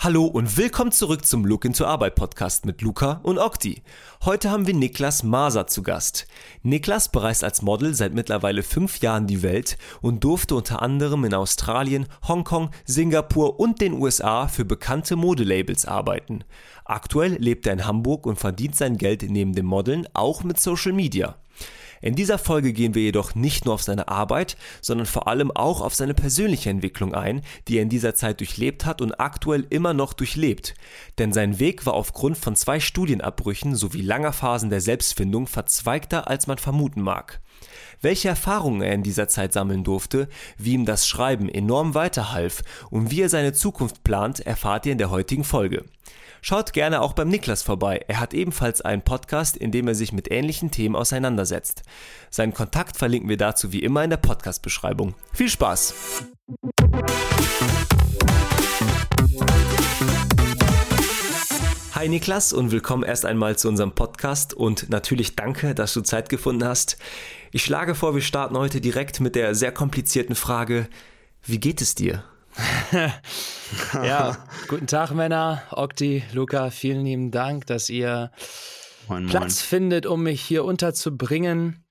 Hallo und willkommen zurück zum Look into Arbeit Podcast mit Luca und Okti. Heute haben wir Niklas Maser zu Gast. Niklas bereist als Model seit mittlerweile fünf Jahren die Welt und durfte unter anderem in Australien, Hongkong, Singapur und den USA für bekannte Modelabels arbeiten. Aktuell lebt er in Hamburg und verdient sein Geld neben dem Modeln auch mit Social Media. In dieser Folge gehen wir jedoch nicht nur auf seine Arbeit, sondern vor allem auch auf seine persönliche Entwicklung ein, die er in dieser Zeit durchlebt hat und aktuell immer noch durchlebt. Denn sein Weg war aufgrund von zwei Studienabbrüchen sowie langer Phasen der Selbstfindung verzweigter, als man vermuten mag. Welche Erfahrungen er in dieser Zeit sammeln durfte, wie ihm das Schreiben enorm weiterhalf und wie er seine Zukunft plant, erfahrt ihr in der heutigen Folge. Schaut gerne auch beim Niklas vorbei. Er hat ebenfalls einen Podcast, in dem er sich mit ähnlichen Themen auseinandersetzt. Seinen Kontakt verlinken wir dazu wie immer in der Podcast-Beschreibung. Viel Spaß! Hi Niklas und willkommen erst einmal zu unserem Podcast und natürlich danke, dass du Zeit gefunden hast. Ich schlage vor, wir starten heute direkt mit der sehr komplizierten Frage, wie geht es dir? ja, guten Tag Männer, Okti, Luca, vielen lieben Dank, dass ihr moin, moin. Platz findet, um mich hier unterzubringen.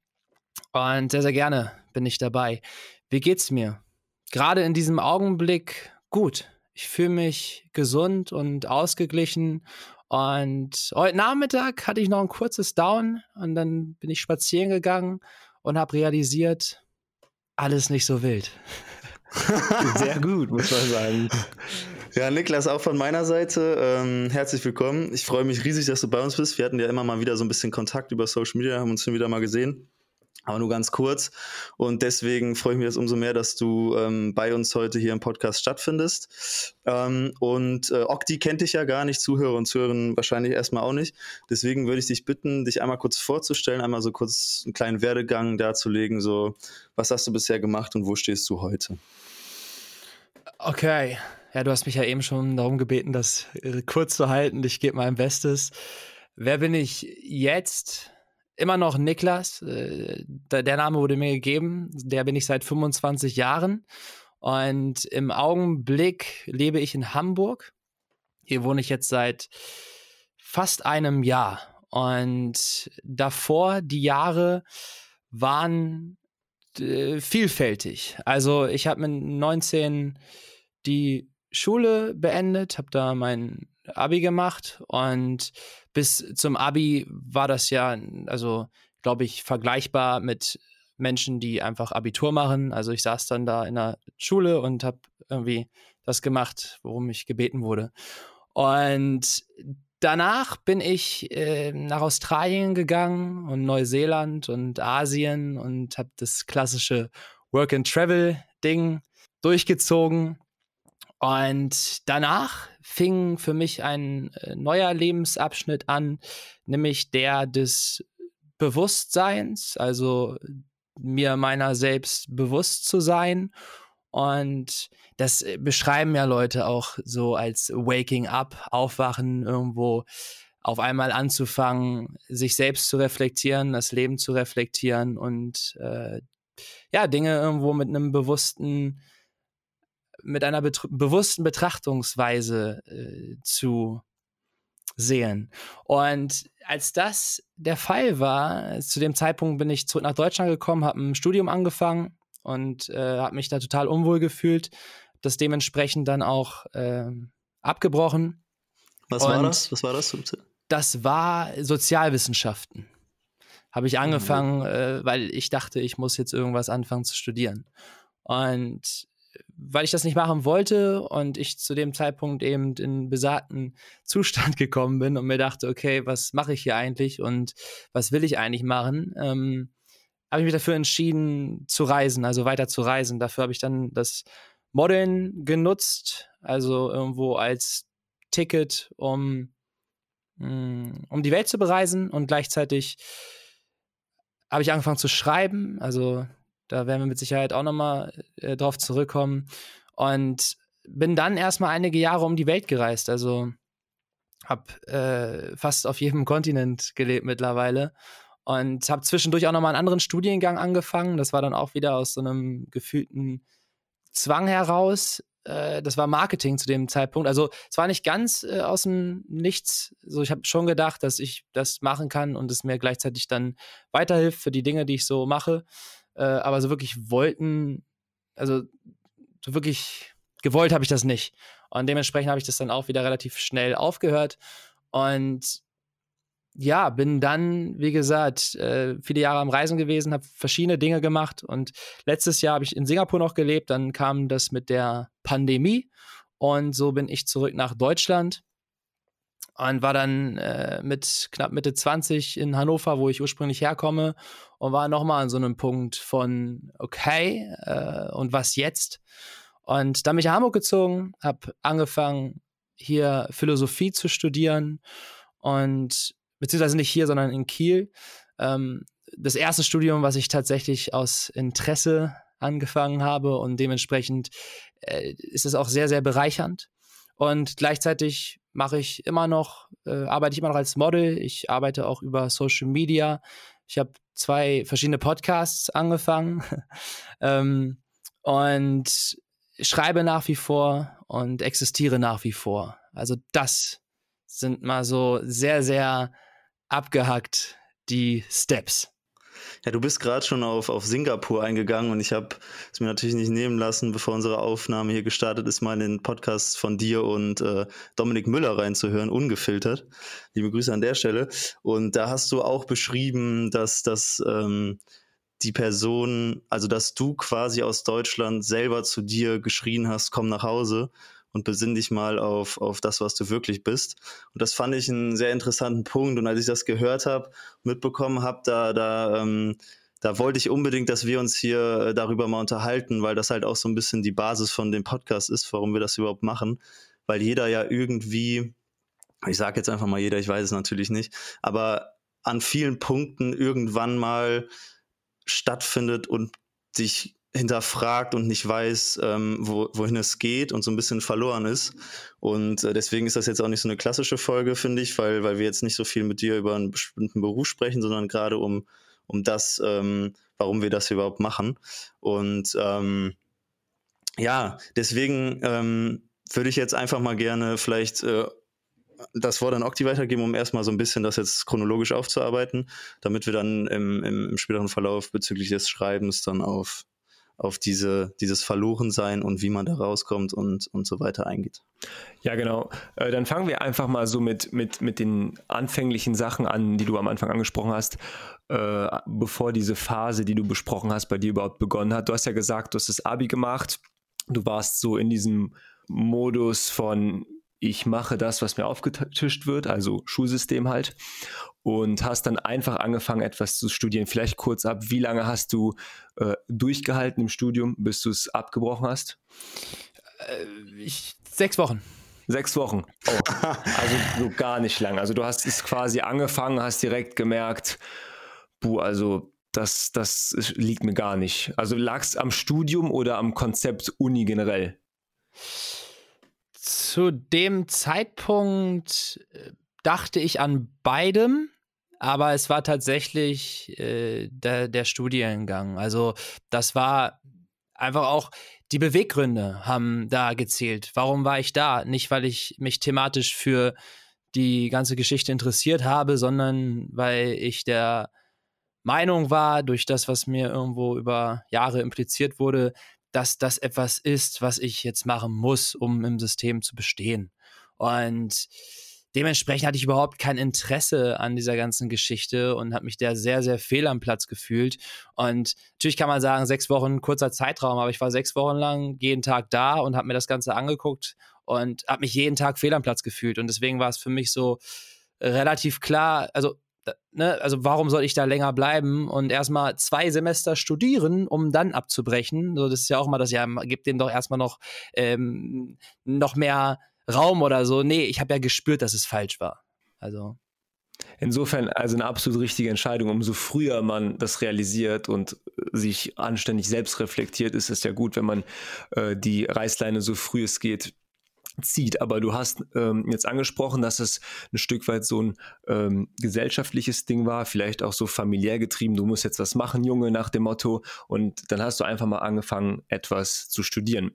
Und sehr, sehr gerne bin ich dabei. Wie geht's mir? Gerade in diesem Augenblick gut. Ich fühle mich gesund und ausgeglichen. Und heute Nachmittag hatte ich noch ein kurzes Down und dann bin ich spazieren gegangen und habe realisiert, alles nicht so wild. Sehr gut, muss man sagen. Ja, Niklas, auch von meiner Seite, ähm, herzlich willkommen. Ich freue mich riesig, dass du bei uns bist. Wir hatten ja immer mal wieder so ein bisschen Kontakt über Social Media, haben uns schon wieder mal gesehen aber nur ganz kurz. Und deswegen freue ich mich jetzt umso mehr, dass du ähm, bei uns heute hier im Podcast stattfindest. Ähm, und äh, Okti kennt dich ja gar nicht, Zuhörer und Zuhörer wahrscheinlich erstmal auch nicht. Deswegen würde ich dich bitten, dich einmal kurz vorzustellen, einmal so kurz einen kleinen Werdegang darzulegen. So, was hast du bisher gemacht und wo stehst du heute? Okay. Ja, du hast mich ja eben schon darum gebeten, das äh, kurz zu halten. Ich gebe mein Bestes. Wer bin ich jetzt? immer noch Niklas. Äh, der Name wurde mir gegeben. Der bin ich seit 25 Jahren. Und im Augenblick lebe ich in Hamburg. Hier wohne ich jetzt seit fast einem Jahr. Und davor, die Jahre waren äh, vielfältig. Also ich habe mit 19 die Schule beendet, habe da mein Abi gemacht und bis zum Abi war das ja, also glaube ich, vergleichbar mit Menschen, die einfach Abitur machen. Also ich saß dann da in der Schule und habe irgendwie das gemacht, worum ich gebeten wurde. Und danach bin ich äh, nach Australien gegangen und Neuseeland und Asien und habe das klassische Work-and-Travel-Ding durchgezogen und danach fing für mich ein äh, neuer Lebensabschnitt an, nämlich der des Bewusstseins, also mir meiner selbst bewusst zu sein. Und das äh, beschreiben ja Leute auch so als Waking Up, Aufwachen, irgendwo auf einmal anzufangen, sich selbst zu reflektieren, das Leben zu reflektieren und äh, ja, Dinge irgendwo mit einem bewussten mit einer bet bewussten Betrachtungsweise äh, zu sehen. Und als das der Fall war, zu dem Zeitpunkt bin ich zurück nach Deutschland gekommen, habe ein Studium angefangen und äh, habe mich da total unwohl gefühlt, das dementsprechend dann auch äh, abgebrochen. Was und war das? Was war das? Das war Sozialwissenschaften. Habe ich angefangen, mhm. äh, weil ich dachte, ich muss jetzt irgendwas anfangen zu studieren. Und weil ich das nicht machen wollte und ich zu dem Zeitpunkt eben in besagten Zustand gekommen bin und mir dachte, okay, was mache ich hier eigentlich und was will ich eigentlich machen, ähm, habe ich mich dafür entschieden zu reisen, also weiter zu reisen. Dafür habe ich dann das Modeln genutzt, also irgendwo als Ticket, um, mm, um die Welt zu bereisen und gleichzeitig habe ich angefangen zu schreiben, also da werden wir mit Sicherheit auch nochmal äh, drauf zurückkommen. Und bin dann erstmal einige Jahre um die Welt gereist. Also habe äh, fast auf jedem Kontinent gelebt mittlerweile. Und habe zwischendurch auch nochmal einen anderen Studiengang angefangen. Das war dann auch wieder aus so einem gefühlten Zwang heraus, äh, das war Marketing zu dem Zeitpunkt. Also es war nicht ganz äh, aus dem Nichts. So, ich habe schon gedacht, dass ich das machen kann und es mir gleichzeitig dann weiterhilft für die Dinge, die ich so mache. Äh, aber so wirklich wollten, also so wirklich gewollt habe ich das nicht. Und dementsprechend habe ich das dann auch wieder relativ schnell aufgehört. Und ja, bin dann, wie gesagt, äh, viele Jahre am Reisen gewesen, habe verschiedene Dinge gemacht und letztes Jahr habe ich in Singapur noch gelebt, dann kam das mit der Pandemie und so bin ich zurück nach Deutschland und war dann äh, mit knapp Mitte 20 in Hannover, wo ich ursprünglich herkomme und war nochmal an so einem Punkt von, okay, äh, und was jetzt? Und dann bin ich nach Hamburg gezogen, habe angefangen, hier Philosophie zu studieren und beziehungsweise nicht hier, sondern in Kiel. Ähm, das erste Studium, was ich tatsächlich aus Interesse angefangen habe und dementsprechend äh, ist es auch sehr, sehr bereichernd. Und gleichzeitig mache ich immer noch, äh, arbeite ich immer noch als Model. Ich arbeite auch über Social Media. Ich habe zwei verschiedene Podcasts angefangen ähm, und schreibe nach wie vor und existiere nach wie vor. Also das sind mal so sehr, sehr abgehackt die Steps. Ja, du bist gerade schon auf, auf Singapur eingegangen und ich habe es mir natürlich nicht nehmen lassen, bevor unsere Aufnahme hier gestartet ist, mal in den Podcast von dir und äh, Dominik Müller reinzuhören, ungefiltert. Liebe Grüße an der Stelle. Und da hast du auch beschrieben, dass das ähm, die Person, also dass du quasi aus Deutschland selber zu dir geschrien hast, komm nach Hause und besinn dich mal auf, auf das, was du wirklich bist. Und das fand ich einen sehr interessanten Punkt. Und als ich das gehört habe, mitbekommen habe, da, da, ähm, da wollte ich unbedingt, dass wir uns hier äh, darüber mal unterhalten, weil das halt auch so ein bisschen die Basis von dem Podcast ist, warum wir das überhaupt machen. Weil jeder ja irgendwie, ich sage jetzt einfach mal jeder, ich weiß es natürlich nicht, aber an vielen Punkten irgendwann mal stattfindet und sich hinterfragt und nicht weiß, ähm, wo, wohin es geht und so ein bisschen verloren ist. Und äh, deswegen ist das jetzt auch nicht so eine klassische Folge, finde ich, weil, weil wir jetzt nicht so viel mit dir über einen bestimmten Beruf sprechen, sondern gerade um, um das, ähm, warum wir das überhaupt machen. Und ähm, ja, deswegen ähm, würde ich jetzt einfach mal gerne vielleicht äh, das Wort an Okti weitergeben, um erstmal so ein bisschen das jetzt chronologisch aufzuarbeiten, damit wir dann im, im, im späteren Verlauf bezüglich des Schreibens dann auf auf diese, dieses Verlorensein und wie man da rauskommt und, und so weiter eingeht. Ja, genau. Äh, dann fangen wir einfach mal so mit, mit, mit den anfänglichen Sachen an, die du am Anfang angesprochen hast, äh, bevor diese Phase, die du besprochen hast, bei dir überhaupt begonnen hat. Du hast ja gesagt, du hast das Abi gemacht. Du warst so in diesem Modus von ich mache das, was mir aufgetischt wird, also Schulsystem halt, und hast dann einfach angefangen, etwas zu studieren. Vielleicht kurz ab, wie lange hast du äh, durchgehalten im Studium, bis du es abgebrochen hast? Äh, ich, sechs Wochen. Sechs Wochen. Oh. also so gar nicht lang. Also du hast es quasi angefangen, hast direkt gemerkt, buh, also das, das liegt mir gar nicht. Also lag es am Studium oder am Konzept Uni generell? Zu dem Zeitpunkt äh, dachte ich an beidem, aber es war tatsächlich äh, der, der Studiengang. Also das war einfach auch, die Beweggründe haben da gezählt. Warum war ich da? Nicht, weil ich mich thematisch für die ganze Geschichte interessiert habe, sondern weil ich der Meinung war, durch das, was mir irgendwo über Jahre impliziert wurde, dass das etwas ist, was ich jetzt machen muss, um im System zu bestehen. Und dementsprechend hatte ich überhaupt kein Interesse an dieser ganzen Geschichte und habe mich da sehr, sehr fehl am Platz gefühlt. Und natürlich kann man sagen, sechs Wochen kurzer Zeitraum, aber ich war sechs Wochen lang jeden Tag da und habe mir das Ganze angeguckt und habe mich jeden Tag fehl am Platz gefühlt. Und deswegen war es für mich so relativ klar, also ne, also warum soll ich da länger bleiben und erstmal zwei Semester studieren, um dann abzubrechen? So, das ist ja auch mal das, ja, gibt denen doch erstmal noch, ähm, noch mehr Raum oder so. Nee, ich habe ja gespürt, dass es falsch war. Also. Insofern also eine absolut richtige Entscheidung. Umso früher man das realisiert und sich anständig selbst reflektiert, ist es ja gut, wenn man äh, die Reißleine so früh es geht zieht. Aber du hast ähm, jetzt angesprochen, dass es ein Stück weit so ein ähm, gesellschaftliches Ding war, vielleicht auch so familiär getrieben. Du musst jetzt was machen, Junge, nach dem Motto. Und dann hast du einfach mal angefangen, etwas zu studieren.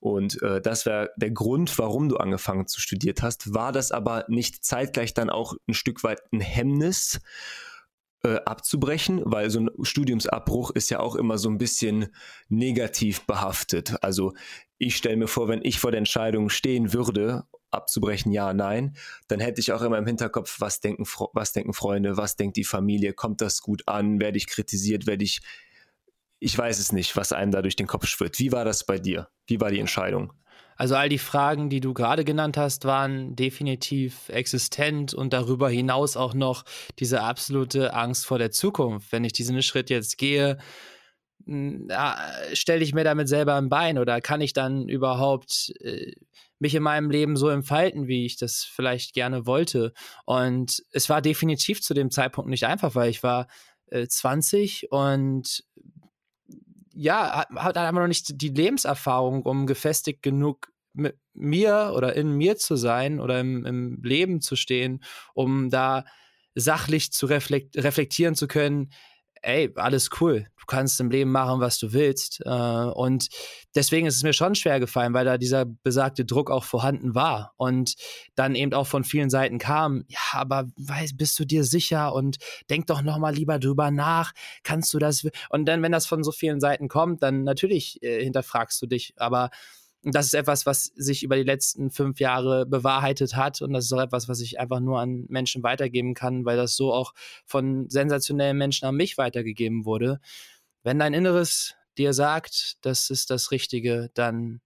Und äh, das wäre der Grund, warum du angefangen zu studiert hast. War das aber nicht zeitgleich dann auch ein Stück weit ein Hemmnis? Äh, abzubrechen, weil so ein Studiumsabbruch ist ja auch immer so ein bisschen negativ behaftet. Also ich stelle mir vor, wenn ich vor der Entscheidung stehen würde, abzubrechen, ja, nein, dann hätte ich auch immer im Hinterkopf, was denken, was denken Freunde, was denkt die Familie, kommt das gut an, werde ich kritisiert, werde ich, ich weiß es nicht, was einem da durch den Kopf schwirrt. Wie war das bei dir? Wie war die Entscheidung? Also all die Fragen, die du gerade genannt hast, waren definitiv existent und darüber hinaus auch noch diese absolute Angst vor der Zukunft. Wenn ich diesen Schritt jetzt gehe, hm, stelle ich mir damit selber ein Bein oder kann ich dann überhaupt äh, mich in meinem Leben so entfalten, wie ich das vielleicht gerne wollte? Und es war definitiv zu dem Zeitpunkt nicht einfach, weil ich war äh, 20 und ja, hat, hat einfach noch nicht die Lebenserfahrung, um gefestigt genug mit mir oder in mir zu sein oder im, im Leben zu stehen, um da sachlich zu reflekt reflektieren zu können, ey, alles cool, du kannst im Leben machen, was du willst. Äh, und deswegen ist es mir schon schwer gefallen, weil da dieser besagte Druck auch vorhanden war und dann eben auch von vielen Seiten kam, ja, aber weiß, bist du dir sicher und denk doch noch mal lieber drüber nach, kannst du das? Und dann, wenn das von so vielen Seiten kommt, dann natürlich äh, hinterfragst du dich, aber das ist etwas, was sich über die letzten fünf Jahre bewahrheitet hat. Und das ist auch etwas, was ich einfach nur an Menschen weitergeben kann, weil das so auch von sensationellen Menschen an mich weitergegeben wurde. Wenn dein Inneres dir sagt, das ist das Richtige, dann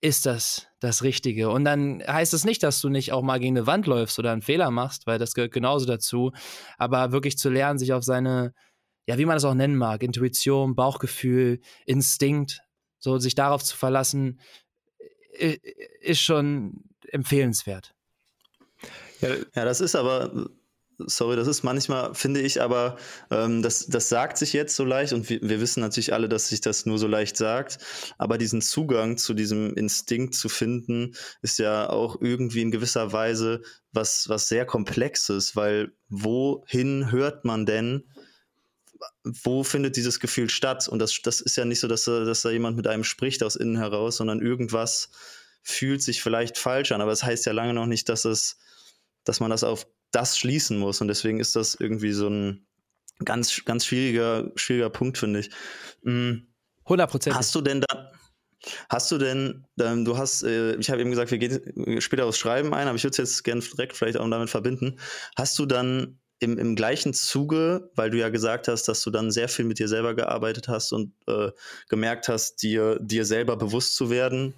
ist das das Richtige. Und dann heißt es nicht, dass du nicht auch mal gegen eine Wand läufst oder einen Fehler machst, weil das gehört genauso dazu. Aber wirklich zu lernen, sich auf seine, ja, wie man es auch nennen mag, Intuition, Bauchgefühl, Instinkt so sich darauf zu verlassen, ist schon empfehlenswert. Ja, ja, das ist aber, sorry, das ist manchmal, finde ich, aber ähm, das, das sagt sich jetzt so leicht und wir, wir wissen natürlich alle, dass sich das nur so leicht sagt, aber diesen Zugang zu diesem Instinkt zu finden, ist ja auch irgendwie in gewisser Weise was, was sehr Komplexes, weil wohin hört man denn, wo findet dieses Gefühl statt? Und das, das ist ja nicht so, dass, dass da jemand mit einem spricht aus innen heraus, sondern irgendwas fühlt sich vielleicht falsch an. Aber es das heißt ja lange noch nicht, dass es, dass man das auf das schließen muss. Und deswegen ist das irgendwie so ein ganz, ganz schwieriger, schwieriger Punkt, finde ich. 100 hm. Prozent. Hast du denn da, Hast du denn, ähm, du hast, äh, ich habe eben gesagt, wir gehen später aufs Schreiben ein, aber ich würde es jetzt gerne direkt vielleicht auch damit verbinden. Hast du dann im, im gleichen Zuge, weil du ja gesagt hast, dass du dann sehr viel mit dir selber gearbeitet hast und äh, gemerkt hast, dir, dir selber bewusst zu werden,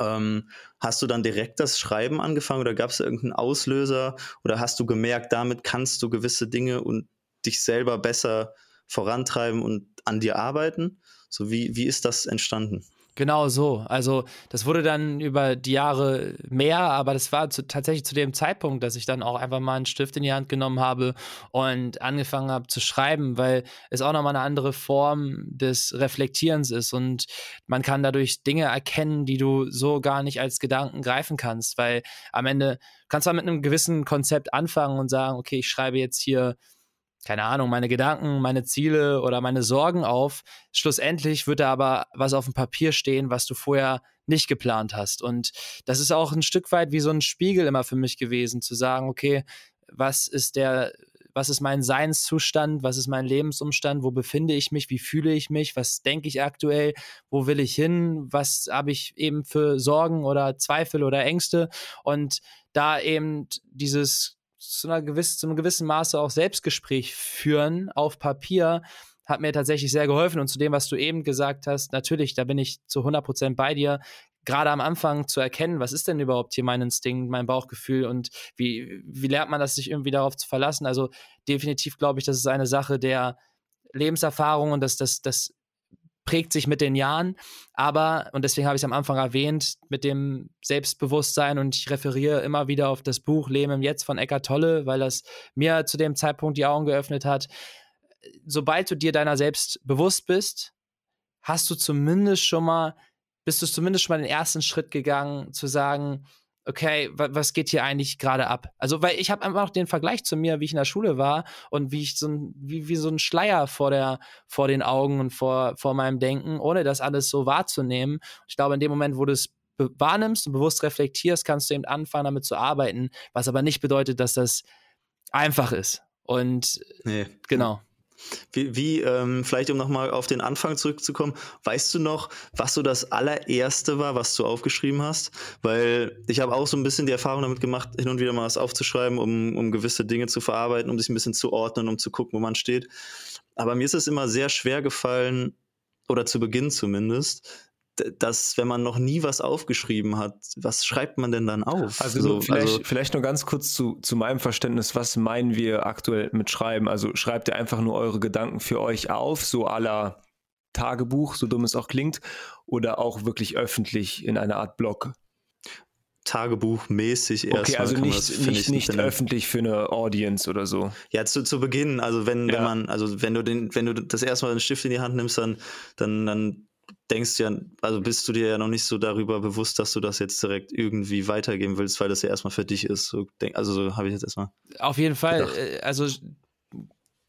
ähm, hast du dann direkt das Schreiben angefangen oder gab es irgendeinen Auslöser oder hast du gemerkt, damit kannst du gewisse Dinge und dich selber besser vorantreiben und an dir arbeiten? So wie, wie ist das entstanden? Genau so. Also das wurde dann über die Jahre mehr, aber das war zu, tatsächlich zu dem Zeitpunkt, dass ich dann auch einfach mal einen Stift in die Hand genommen habe und angefangen habe zu schreiben, weil es auch nochmal eine andere Form des Reflektierens ist und man kann dadurch Dinge erkennen, die du so gar nicht als Gedanken greifen kannst, weil am Ende kannst du mit einem gewissen Konzept anfangen und sagen, okay, ich schreibe jetzt hier keine Ahnung, meine Gedanken, meine Ziele oder meine Sorgen auf. Schlussendlich wird da aber was auf dem Papier stehen, was du vorher nicht geplant hast. Und das ist auch ein Stück weit wie so ein Spiegel immer für mich gewesen, zu sagen, okay, was ist der, was ist mein Seinszustand, was ist mein Lebensumstand, wo befinde ich mich, wie fühle ich mich, was denke ich aktuell, wo will ich hin, was habe ich eben für Sorgen oder Zweifel oder Ängste und da eben dieses zu, einer gewiss, zu einem gewissen Maße auch Selbstgespräch führen auf Papier hat mir tatsächlich sehr geholfen. Und zu dem, was du eben gesagt hast, natürlich, da bin ich zu 100% bei dir. Gerade am Anfang zu erkennen, was ist denn überhaupt hier mein Instinkt, mein Bauchgefühl und wie, wie lernt man das, sich irgendwie darauf zu verlassen? Also definitiv glaube ich, das ist eine Sache der Lebenserfahrung und das, das, das prägt sich mit den Jahren. Aber, und deswegen habe ich es am Anfang erwähnt, mit dem Selbstbewusstsein und ich referiere immer wieder auf das Buch Leben im Jetzt von Eckart Tolle, weil das mir zu dem Zeitpunkt die Augen geöffnet hat. Sobald du dir deiner selbst bewusst bist, hast du zumindest schon mal bist du zumindest schon mal den ersten Schritt gegangen, zu sagen, okay, was geht hier eigentlich gerade ab? Also, weil ich habe einfach noch den Vergleich zu mir, wie ich in der Schule war und wie ich so ein, wie, wie so ein Schleier vor der, vor den Augen und vor, vor meinem Denken, ohne das alles so wahrzunehmen. Ich glaube, in dem Moment, wo du es wahrnimmst und bewusst reflektierst, kannst du eben anfangen, damit zu arbeiten, was aber nicht bedeutet, dass das einfach ist. Und nee. genau. Wie, wie ähm, vielleicht um nochmal auf den Anfang zurückzukommen, weißt du noch, was so das allererste war, was du aufgeschrieben hast? Weil ich habe auch so ein bisschen die Erfahrung damit gemacht, hin und wieder mal was aufzuschreiben, um, um gewisse Dinge zu verarbeiten, um sich ein bisschen zu ordnen, um zu gucken, wo man steht. Aber mir ist es immer sehr schwer gefallen, oder zu Beginn zumindest, dass, wenn man noch nie was aufgeschrieben hat, was schreibt man denn dann auf? Also, so, vielleicht, also vielleicht nur ganz kurz zu, zu meinem Verständnis, was meinen wir aktuell mit Schreiben? Also schreibt ihr einfach nur eure Gedanken für euch auf, so aller Tagebuch, so dumm es auch klingt, oder auch wirklich öffentlich in einer Art Blog? Tagebuchmäßig erst. Okay, also nicht, das, nicht, nicht öffentlich für eine Audience oder so. Ja, zu, zu Beginn, also wenn, ja. wenn man, also wenn du den, wenn du das erste Mal einen Stift in die Hand nimmst, dann, dann, dann denkst ja, also bist du dir ja noch nicht so darüber bewusst, dass du das jetzt direkt irgendwie weitergeben willst, weil das ja erstmal für dich ist. So, denk, also so habe ich jetzt erstmal. Auf jeden Fall. Gedacht. Äh, also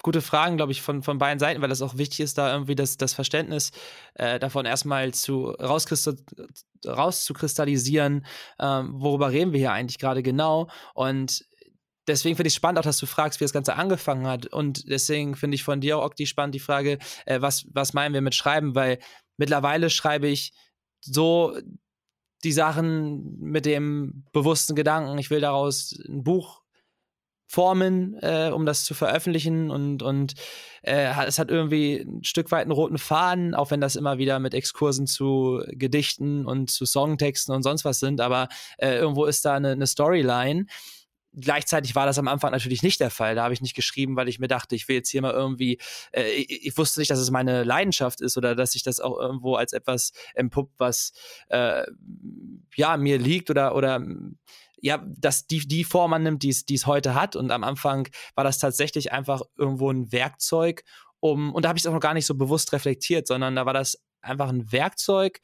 gute Fragen, glaube ich, von, von beiden Seiten, weil das auch wichtig ist, da irgendwie das, das Verständnis äh, davon erstmal zu rauszukristallisieren, ähm, worüber reden wir hier eigentlich gerade genau. Und deswegen finde ich es spannend auch, dass du fragst, wie das Ganze angefangen hat. Und deswegen finde ich von dir auch die spannend die Frage, äh, was, was meinen wir mit Schreiben, weil Mittlerweile schreibe ich so die Sachen mit dem bewussten Gedanken, ich will daraus ein Buch formen, äh, um das zu veröffentlichen und, und äh, es hat irgendwie ein Stück weit einen roten Faden, auch wenn das immer wieder mit Exkursen zu Gedichten und zu Songtexten und sonst was sind, aber äh, irgendwo ist da eine, eine Storyline Gleichzeitig war das am Anfang natürlich nicht der Fall. Da habe ich nicht geschrieben, weil ich mir dachte, ich will jetzt hier mal irgendwie, äh, ich, ich, wusste nicht, dass es meine Leidenschaft ist oder dass sich das auch irgendwo als etwas empuppt, was äh, ja mir liegt oder oder ja, dass die, die Form annimmt, die es heute hat. Und am Anfang war das tatsächlich einfach irgendwo ein Werkzeug, um, und da habe ich es auch noch gar nicht so bewusst reflektiert, sondern da war das einfach ein Werkzeug,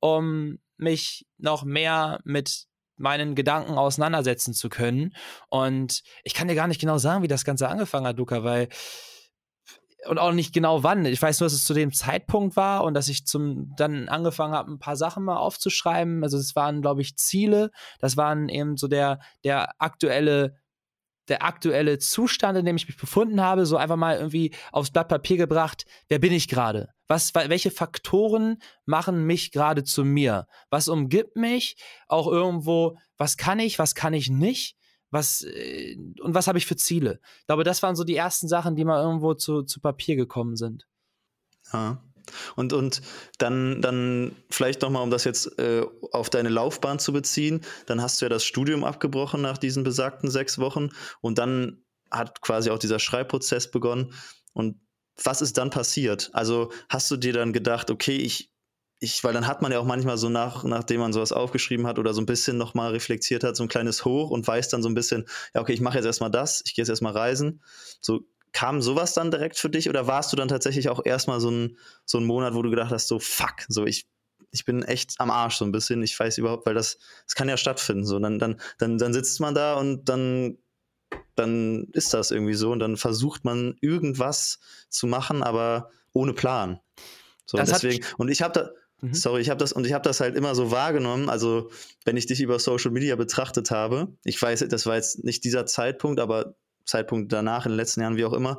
um mich noch mehr mit meinen Gedanken auseinandersetzen zu können. Und ich kann dir gar nicht genau sagen, wie das Ganze angefangen hat, Luca, weil und auch nicht genau wann. Ich weiß nur, dass es zu dem Zeitpunkt war und dass ich zum dann angefangen habe, ein paar Sachen mal aufzuschreiben. Also es waren, glaube ich, Ziele. Das waren eben so der der aktuelle der aktuelle Zustand, in dem ich mich befunden habe, so einfach mal irgendwie aufs Blatt Papier gebracht, wer bin ich gerade? Was, welche Faktoren machen mich gerade zu mir? Was umgibt mich? Auch irgendwo, was kann ich, was kann ich nicht? Was, äh, und was habe ich für Ziele? Ich glaube, das waren so die ersten Sachen, die mal irgendwo zu, zu Papier gekommen sind. Ja. Und, und dann, dann vielleicht nochmal, um das jetzt äh, auf deine Laufbahn zu beziehen, dann hast du ja das Studium abgebrochen nach diesen besagten sechs Wochen und dann hat quasi auch dieser Schreibprozess begonnen. Und was ist dann passiert? Also hast du dir dann gedacht, okay, ich, ich, weil dann hat man ja auch manchmal so nach, nachdem man sowas aufgeschrieben hat oder so ein bisschen nochmal reflektiert hat, so ein kleines Hoch und weiß dann so ein bisschen, ja, okay, ich mache jetzt erstmal das, ich gehe jetzt erstmal reisen. So kam sowas dann direkt für dich oder warst du dann tatsächlich auch erstmal so ein, so ein Monat, wo du gedacht hast, so fuck, so ich, ich bin echt am Arsch so ein bisschen. Ich weiß überhaupt, weil das, das kann ja stattfinden. So, dann, dann, dann, dann sitzt man da und dann, dann ist das irgendwie so und dann versucht man irgendwas zu machen, aber ohne Plan. So, das deswegen, und ich habe da, Mhm. Sorry, ich habe das und ich habe das halt immer so wahrgenommen. Also, wenn ich dich über Social Media betrachtet habe, ich weiß, das war jetzt nicht dieser Zeitpunkt, aber Zeitpunkt danach, in den letzten Jahren, wie auch immer,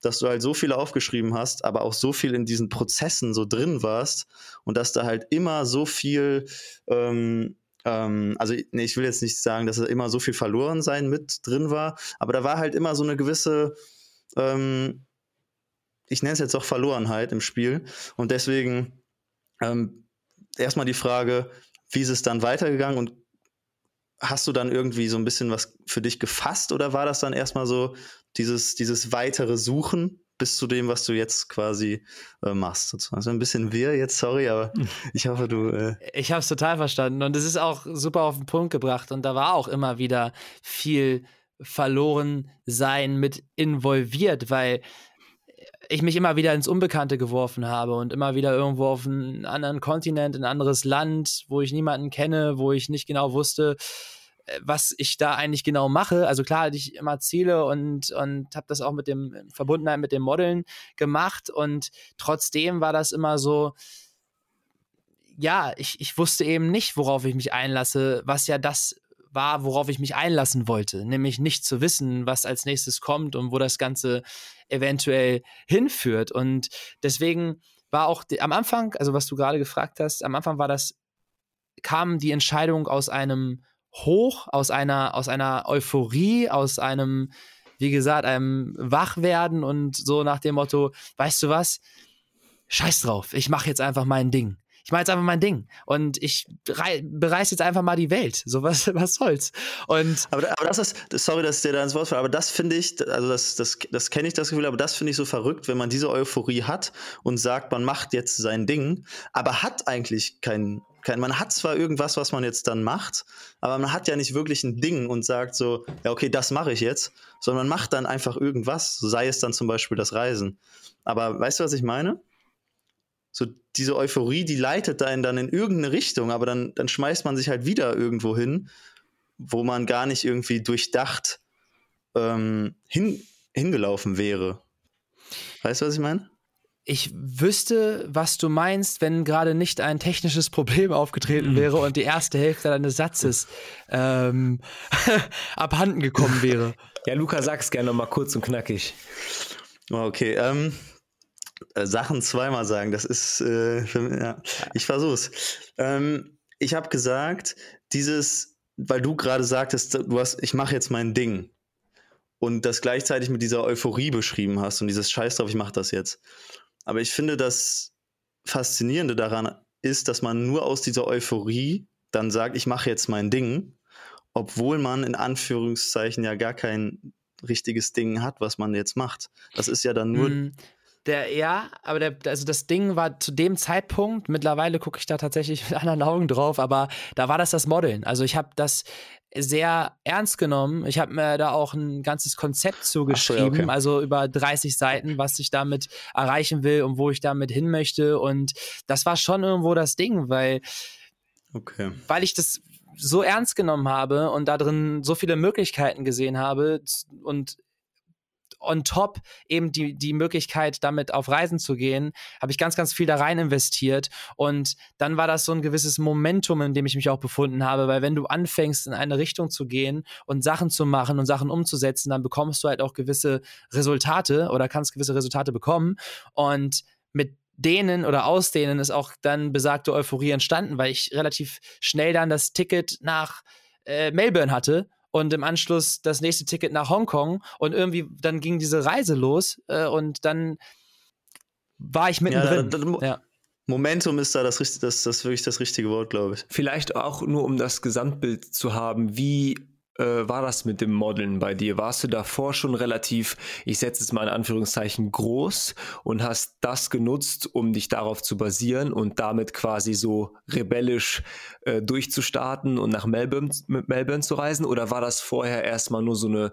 dass du halt so viel aufgeschrieben hast, aber auch so viel in diesen Prozessen so drin warst und dass da halt immer so viel, ähm, ähm, also nee, ich will jetzt nicht sagen, dass da immer so viel verloren sein mit drin war, aber da war halt immer so eine gewisse, ähm, ich nenne es jetzt auch Verlorenheit im Spiel und deswegen ähm, erstmal die Frage, wie ist es dann weitergegangen und hast du dann irgendwie so ein bisschen was für dich gefasst oder war das dann erstmal so dieses, dieses weitere Suchen bis zu dem, was du jetzt quasi äh, machst? Also ein bisschen wir jetzt, sorry, aber ich hoffe, du. Äh ich habe es total verstanden und es ist auch super auf den Punkt gebracht und da war auch immer wieder viel verloren sein mit involviert, weil ich mich immer wieder ins Unbekannte geworfen habe und immer wieder irgendwo auf einen anderen Kontinent, ein anderes Land, wo ich niemanden kenne, wo ich nicht genau wusste, äh, was ich da eigentlich genau mache. Also klar hatte ich immer Ziele und, und habe das auch mit dem Verbundenheit mit dem Modeln gemacht und trotzdem war das immer so, ja, ich, ich wusste eben nicht, worauf ich mich einlasse, was ja das war, worauf ich mich einlassen wollte, nämlich nicht zu wissen, was als nächstes kommt und wo das Ganze eventuell hinführt. Und deswegen war auch am Anfang, also was du gerade gefragt hast, am Anfang war das, kam die Entscheidung aus einem Hoch, aus einer, aus einer Euphorie, aus einem, wie gesagt, einem Wachwerden und so nach dem Motto, weißt du was? Scheiß drauf, ich mache jetzt einfach mein Ding ich mache jetzt einfach mein Ding und ich bereise jetzt einfach mal die Welt. So was, was soll's. Und aber, aber das ist, sorry, dass ich dir da ins Wort falle, aber das finde ich, also das, das, das kenne ich das Gefühl, aber das finde ich so verrückt, wenn man diese Euphorie hat und sagt, man macht jetzt sein Ding, aber hat eigentlich kein, man hat zwar irgendwas, was man jetzt dann macht, aber man hat ja nicht wirklich ein Ding und sagt so, ja, okay, das mache ich jetzt, sondern man macht dann einfach irgendwas, sei es dann zum Beispiel das Reisen. Aber weißt du, was ich meine? So diese Euphorie, die leitet einen dann in irgendeine Richtung, aber dann, dann schmeißt man sich halt wieder irgendwo hin, wo man gar nicht irgendwie durchdacht ähm, hin, hingelaufen wäre. Weißt du, was ich meine? Ich wüsste, was du meinst, wenn gerade nicht ein technisches Problem aufgetreten mhm. wäre und die erste Hälfte deines Satzes ähm, abhanden gekommen wäre. Ja, Luca, sag's gerne mal kurz und knackig. Okay, ähm, äh, Sachen zweimal sagen. Das ist, äh, für, ja, ich versuch's. Ähm, ich habe gesagt, dieses, weil du gerade sagtest, du hast, ich mache jetzt mein Ding und das gleichzeitig mit dieser Euphorie beschrieben hast und dieses Scheiß drauf, ich mache das jetzt. Aber ich finde, das Faszinierende daran ist, dass man nur aus dieser Euphorie dann sagt, ich mache jetzt mein Ding, obwohl man in Anführungszeichen ja gar kein richtiges Ding hat, was man jetzt macht. Das ist ja dann nur mm, der, ja, aber der, also das Ding war zu dem Zeitpunkt, mittlerweile gucke ich da tatsächlich mit anderen Augen drauf, aber da war das das Modeln. Also ich habe das sehr ernst genommen. Ich habe mir da auch ein ganzes Konzept zugeschrieben, so, okay. also über 30 Seiten, was ich damit erreichen will und wo ich damit hin möchte. Und das war schon irgendwo das Ding, weil, okay. weil ich das so ernst genommen habe und da drin so viele Möglichkeiten gesehen habe und on top eben die, die Möglichkeit, damit auf Reisen zu gehen, habe ich ganz, ganz viel da rein investiert. Und dann war das so ein gewisses Momentum, in dem ich mich auch befunden habe, weil wenn du anfängst, in eine Richtung zu gehen und Sachen zu machen und Sachen umzusetzen, dann bekommst du halt auch gewisse Resultate oder kannst gewisse Resultate bekommen. Und mit denen oder aus denen ist auch dann besagte Euphorie entstanden, weil ich relativ schnell dann das Ticket nach äh, Melbourne hatte und im Anschluss das nächste Ticket nach Hongkong und irgendwie dann ging diese Reise los äh, und dann war ich mittendrin. Ja, da, da, ja. Momentum ist da das, das, das wirklich das richtige Wort, glaube ich. Vielleicht auch nur, um das Gesamtbild zu haben, wie äh, war das mit dem Modeln bei dir? Warst du davor schon relativ, ich setze es mal in Anführungszeichen, groß und hast das genutzt, um dich darauf zu basieren und damit quasi so rebellisch äh, durchzustarten und nach Melbourne, Melbourne zu reisen? Oder war das vorher erstmal nur so eine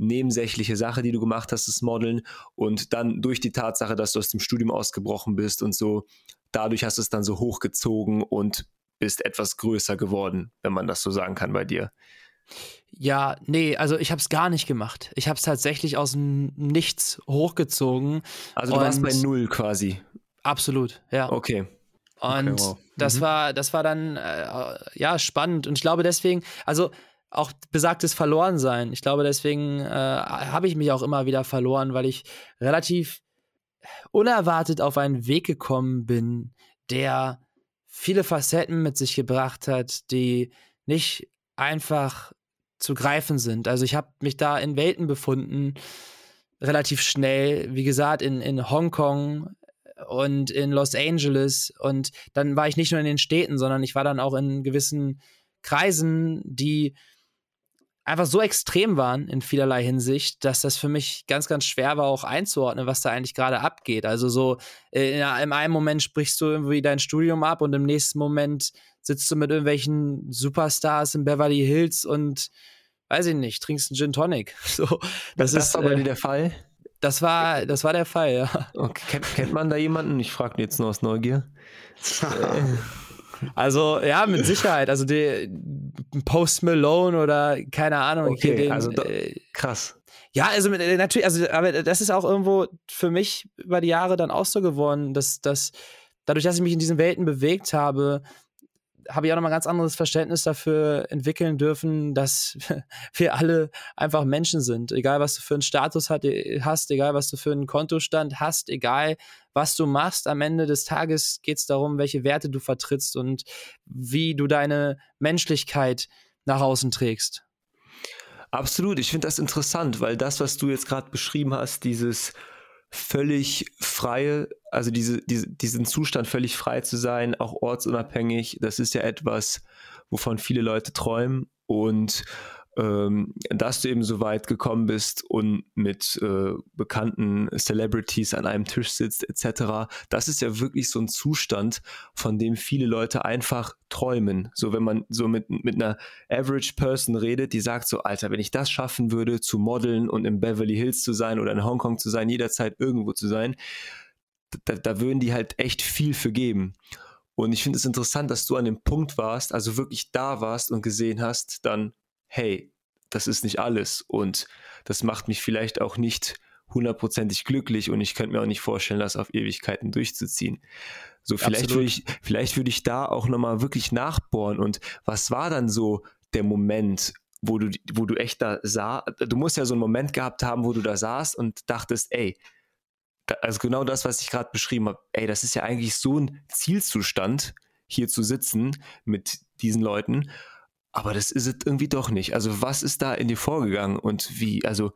nebensächliche Sache, die du gemacht hast, das Modeln und dann durch die Tatsache, dass du aus dem Studium ausgebrochen bist und so, dadurch hast du es dann so hochgezogen und bist etwas größer geworden, wenn man das so sagen kann bei dir. Ja, nee, also ich habe es gar nicht gemacht. Ich habe es tatsächlich aus dem Nichts hochgezogen. Also du warst bei null quasi. Absolut, ja. Okay. Und okay, wow. das mhm. war, das war dann äh, ja spannend. Und ich glaube deswegen, also auch besagtes Verlorensein. Ich glaube deswegen äh, habe ich mich auch immer wieder verloren, weil ich relativ unerwartet auf einen Weg gekommen bin, der viele Facetten mit sich gebracht hat, die nicht einfach zu greifen sind. Also ich habe mich da in Welten befunden, relativ schnell, wie gesagt, in, in Hongkong und in Los Angeles. Und dann war ich nicht nur in den Städten, sondern ich war dann auch in gewissen Kreisen, die einfach so extrem waren in vielerlei Hinsicht, dass das für mich ganz, ganz schwer war, auch einzuordnen, was da eigentlich gerade abgeht. Also so, in, in einem Moment sprichst du irgendwie dein Studium ab und im nächsten Moment sitzt du mit irgendwelchen Superstars in Beverly Hills und weiß ich nicht, trinkst einen Gin Tonic. So, das, das ist aber äh, der Fall. Das war, das war der Fall, ja. Okay. Kennt, kennt man da jemanden? Ich frage jetzt nur aus Neugier. Also ja, mit Sicherheit. Also die Post Malone oder keine Ahnung. Okay, den, also da, äh, krass. Ja, also äh, natürlich, also aber das ist auch irgendwo für mich über die Jahre dann auch so geworden, dass, dass dadurch, dass ich mich in diesen Welten bewegt habe, habe ich auch nochmal ein ganz anderes Verständnis dafür entwickeln dürfen, dass wir alle einfach Menschen sind. Egal, was du für einen Status hat, äh, hast, egal, was du für einen Kontostand hast, egal, was du machst, am Ende des Tages geht es darum, welche Werte du vertrittst und wie du deine Menschlichkeit nach außen trägst. Absolut, ich finde das interessant, weil das, was du jetzt gerade beschrieben hast, dieses völlig freie, also diese, diese, diesen Zustand völlig frei zu sein, auch ortsunabhängig, das ist ja etwas, wovon viele Leute träumen. Und ähm, dass du eben so weit gekommen bist und mit äh, bekannten Celebrities an einem Tisch sitzt etc. Das ist ja wirklich so ein Zustand, von dem viele Leute einfach träumen. So wenn man so mit, mit einer Average Person redet, die sagt so, Alter, wenn ich das schaffen würde, zu modeln und in Beverly Hills zu sein oder in Hongkong zu sein, jederzeit irgendwo zu sein, da, da würden die halt echt viel für geben. Und ich finde es interessant, dass du an dem Punkt warst, also wirklich da warst und gesehen hast, dann, hey, das ist nicht alles und das macht mich vielleicht auch nicht hundertprozentig glücklich und ich könnte mir auch nicht vorstellen, das auf Ewigkeiten durchzuziehen. So, vielleicht würde ich, vielleicht würde ich da auch nochmal wirklich nachbohren und was war dann so der Moment, wo du, wo du echt da sah, du musst ja so einen Moment gehabt haben, wo du da saßt und dachtest, ey, also genau das, was ich gerade beschrieben habe, ey, das ist ja eigentlich so ein Zielzustand, hier zu sitzen mit diesen Leuten aber das ist es irgendwie doch nicht. Also was ist da in dir vorgegangen und wie? Also